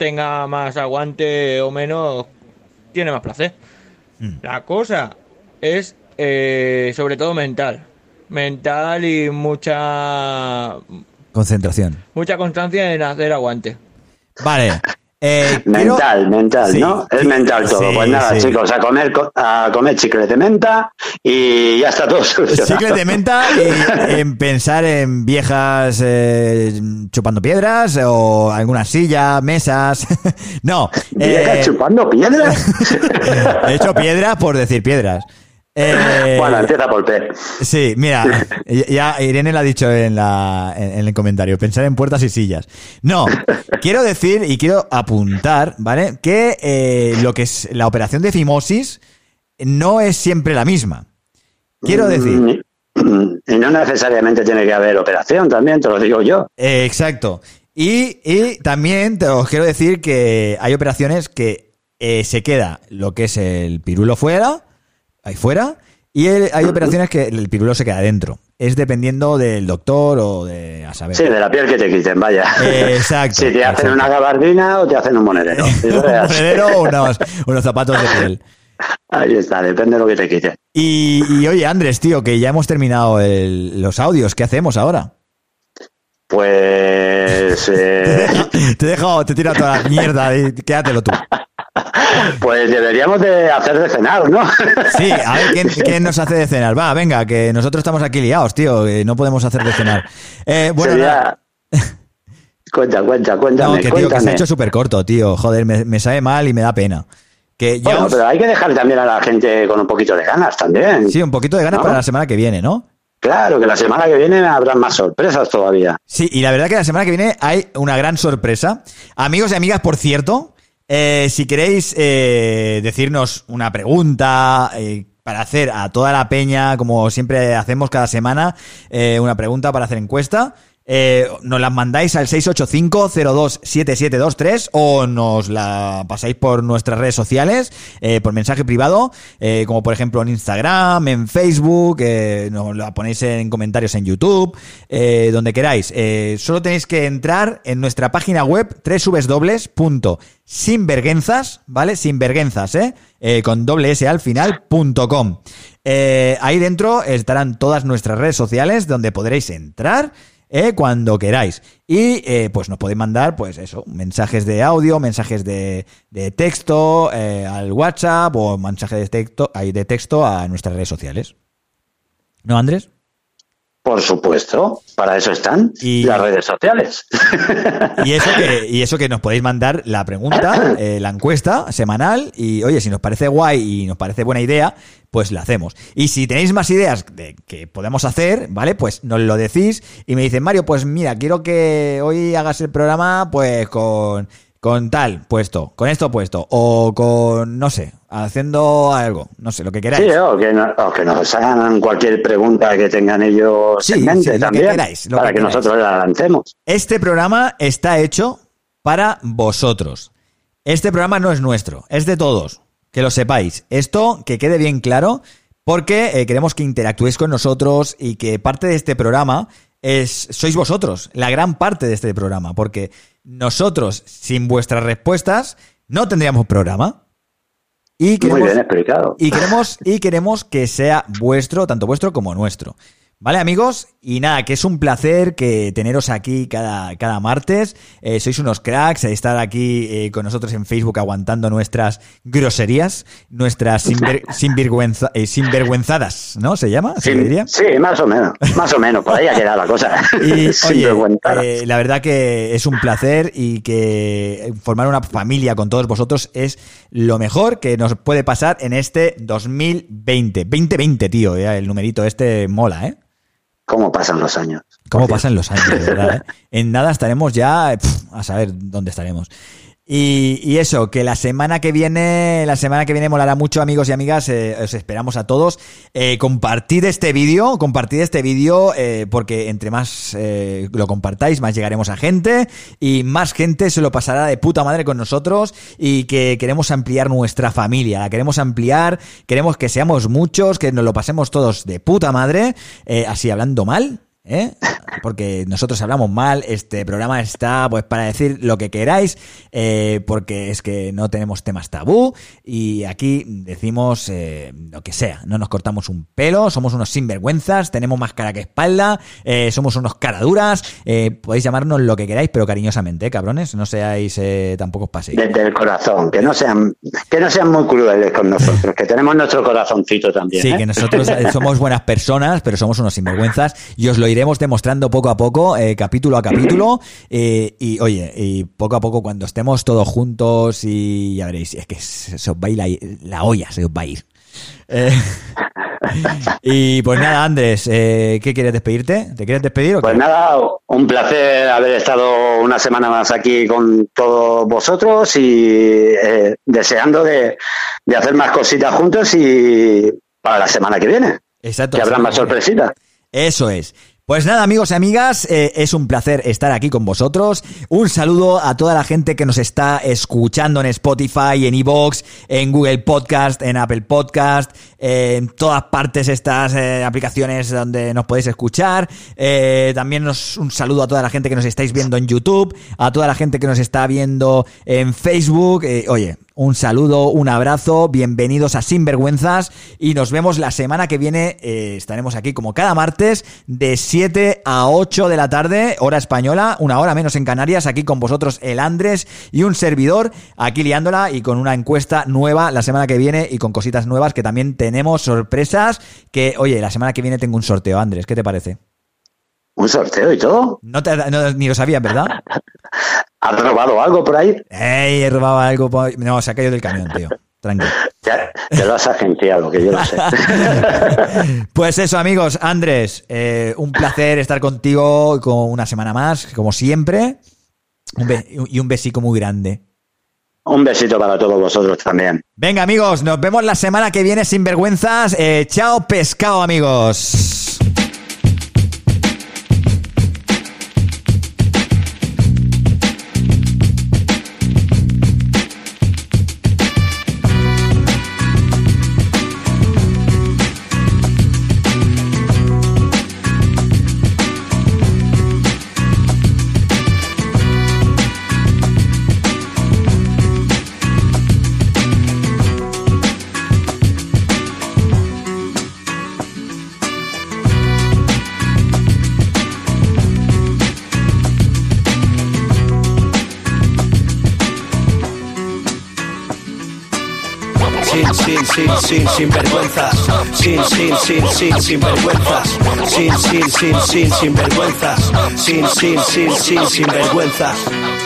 S4: tenga más aguante o menos, tiene más placer. La cosa es eh, sobre todo mental. Mental y mucha
S2: Concentración.
S4: mucha constancia en hacer aguante.
S2: Vale. Eh, quiero-
S3: Mental, mental,
S2: Sí,
S3: ¿no? Es
S2: sí,
S3: mental todo.
S2: sí,
S3: pues nada, chicos, a comer, co- a comer chicle de menta y ya está todo [laughs] solucionado.
S2: Chicle de menta y en pensar en viejas eh, chupando piedras o alguna silla, mesas. [laughs] no.
S3: ¿Viejas
S2: eh,
S3: chupando piedras? [laughs]
S2: he hecho piedras por decir piedras. Eh,
S3: bueno, empieza por P.
S2: Sí, mira, ya Irene lo ha dicho en, la, en, en el comentario, pensar en puertas y sillas. No, quiero decir y quiero apuntar, ¿vale? Que eh, lo que es la operación de fimosis no es siempre la misma. Quiero decir,
S3: Mm, Y no necesariamente tiene que haber operación también, te lo digo yo.
S2: eh, exacto. Y, y también te os quiero decir que hay operaciones que eh, se queda lo que es el pirulo fuera, ahí fuera, y el- hay operaciones que el pirulo se queda dentro. Es dependiendo del doctor o de, a saber.
S3: Sí, de la piel que te quiten, vaya.
S2: Exacto, [laughs]
S3: Si te hacen
S2: exacto.
S3: una gabardina o te hacen un monedero. [laughs]
S2: Un monedero o [laughs] unos, unos zapatos de piel.
S3: Ahí está, depende de lo que te quiten.
S2: Y, y, oye, Andrés, tío, que ya hemos terminado el- los audios. ¿Qué hacemos ahora?
S3: Pues, eh,
S2: Te he dejado, te he tirado toda la mierda quédatelo tú. [laughs]
S3: pues deberíamos de hacer de cenar, ¿no? [laughs]
S2: Sí, a ver ¿quién, [laughs] quién nos hace de cenar. Va, venga, que nosotros estamos aquí liados, tío, que no podemos hacer de cenar. Eh, bueno,
S3: Sería... Cuenta, cuenta,
S2: no,
S3: cuéntame,
S2: que tío, que se ha hecho súper corto, tío. Joder, me, me sabe mal y me da pena. Que ya
S3: Bueno,
S2: os-
S3: pero hay que dejar también a la gente con un poquito de ganas también.
S2: Sí, un poquito de ganas
S3: ¿No?
S2: para la semana que viene, ¿no?
S3: Claro, que la semana que viene habrá más sorpresas todavía.
S2: Sí, y la verdad que la semana que viene hay una gran sorpresa. Amigos y amigas, por cierto, eh, si queréis eh, decirnos una pregunta eh, para hacer a toda la peña, como siempre hacemos cada semana, eh, una pregunta para hacer encuesta, eh, nos las mandáis al 685-027723 o nos la pasáis por nuestras redes sociales, eh, por mensaje privado, eh, como por ejemplo en Instagram, en Facebook, nos la ponéis en comentarios en YouTube, donde queráis. Solo tenéis que entrar en nuestra página web www.sinvergüenzas, ¿vale? Sinvergüenzas, ¿eh? Con doble S al final, ahí dentro estarán todas nuestras redes sociales donde podréis entrar eh, cuando queráis. Y eh, pues nos podéis mandar, pues eso, mensajes de audio, mensajes de, de texto eh, al WhatsApp o mensajes de texto, de texto a nuestras redes sociales. ¿No, Andrés?
S3: Por supuesto, para eso están las redes sociales. [laughs]
S2: Y eso que, y eso que nos podéis mandar la pregunta, [coughs] eh, la encuesta semanal, y oye, si nos parece guay y nos parece buena idea, pues la hacemos. Y si tenéis más ideas de que podemos hacer, ¿vale? Pues nos lo decís y me dicen, Mario, pues mira, quiero que hoy hagas el programa pues con, con tal puesto, con esto puesto, o con, no sé, haciendo algo, no sé, lo que queráis.
S3: Sí, o que, no- o que nos hagan cualquier pregunta que tengan ellos
S2: Sí,
S3: en mente
S2: sí, lo que
S3: también,
S2: queráis,
S3: para
S2: que
S3: que,
S2: queráis.
S3: nosotros la lancemos.
S2: Este programa está hecho para vosotros. Este programa no es nuestro, es de todos. Que lo sepáis. Esto que quede bien claro, porque eh, queremos que interactuéis con nosotros y que parte de este programa es sois vosotros, la gran parte de este programa, porque nosotros sin vuestras respuestas no tendríamos programa. Y
S3: Muy bien explicado.
S2: y queremos, y queremos que sea vuestro, tanto vuestro como nuestro. ¿Vale, amigos? Y nada, que es un placer que teneros aquí cada, cada martes. Eh, sois unos cracks, estar aquí eh, con nosotros en Facebook aguantando nuestras groserías, nuestras sinver- [laughs] sinvergüenza- eh, sinvergüenzadas, ¿no? ¿Se llama? ¿Se
S3: Sí,
S2: diría?
S3: sí, más o menos, más o menos, por ahí ha quedado la cosa. [laughs]
S2: Y [laughs] oye, eh, la verdad que es un placer y que formar una familia con todos vosotros es lo mejor que nos puede pasar en este 2020. 2020, tío, ya, el numerito este mola, ¿eh?
S3: ¿Cómo pasan los años?
S2: ¿Cómo pasan los años, de verdad? eh? [laughs] En nada estaremos ya a saber dónde estaremos. Y, y eso, que la semana que viene, la semana que viene molará mucho, amigos y amigas. eh, os esperamos a todos. Eh, compartid este vídeo, compartid este vídeo, eh, porque entre más lo compartáis, más llegaremos a gente y más gente se lo pasará de puta madre con nosotros y que queremos ampliar nuestra familia, la queremos ampliar, queremos que seamos muchos, que nos lo pasemos todos de puta madre, así hablando mal, ¿eh? Porque nosotros hablamos mal, este programa está pues para decir lo que queráis, eh, porque es que no tenemos temas tabú y aquí decimos eh, lo que sea, no nos cortamos un pelo, somos unos sinvergüenzas, tenemos más cara que espalda, eh, somos unos caraduras, eh, podéis llamarnos lo que queráis, pero cariñosamente, ¿eh, cabrones, no seáis eh, tampoco os paséis.
S3: Desde el corazón, que no sean, que no sean muy crueles con nosotros, que tenemos nuestro corazoncito también.
S2: Sí, que nosotros somos buenas personas, pero somos unos sinvergüenzas y os lo iremos demostrando poco a poco, eh, capítulo a capítulo. [clears throat] eh, y oye, y poco a poco cuando estemos todos juntos y ya veréis, es que se, os va a ir la, la olla, se os va a ir. Eh, [laughs] y pues nada, Andrés, eh, ¿qué quieres despedirte? ¿Te quieres despedir o?
S3: Pues nada, un placer haber estado una semana más aquí con todos vosotros y eh, deseando de, de hacer más cositas juntos y para la semana que viene.
S2: Exacto.
S3: Que habrá más sorpresitas.
S2: Eso es. Pues nada, amigos y amigas, eh, es un placer estar aquí con vosotros. Un saludo a toda la gente que nos está escuchando en Spotify, en Evox, en Google Podcast, en Apple Podcast, en todas partes estas eh, aplicaciones donde nos podéis escuchar. Eh, también un saludo a toda la gente que nos estáis viendo en YouTube, a toda la gente que nos está viendo en Facebook. Oye, un saludo, un abrazo, bienvenidos a Sinvergüenzas y nos vemos la semana que viene. eh, estaremos aquí como cada martes de 7 a 8 de la tarde, hora española, una hora menos en Canarias, aquí con vosotros el Andrés y un servidor, aquí liándola y con una encuesta nueva la semana que viene y con cositas nuevas que también tenemos sorpresas que, oye, la semana que viene tengo un sorteo, Andrés, ¿qué te parece?
S3: ¿Un sorteo y todo?
S2: No, te- no- ni lo sabías, ¿verdad? [laughs]
S3: ¿Has robado algo por ahí?
S2: Ey, he robado algo. por- No, se ha caído del camión, tío. Tranquilo. [laughs]
S3: Ya, te lo has agenciado, que yo lo sé. [laughs]
S2: Pues eso, amigos. Andrés, eh, un placer estar contigo con una semana más, como siempre. Un y un besico muy grande.
S3: Un besito para todos vosotros también.
S2: Venga, amigos, nos vemos la semana que viene sin vergüenzas. Eh, chao, pescado, amigos.
S1: Sin, sin, sin, sin, vergüenzas. Sin, sin, sin, sin, sin vergüenzas. Sin, sin, sin, sin, sin vergüenzas. Sin, sin, sin, sin, sin vergüenzas.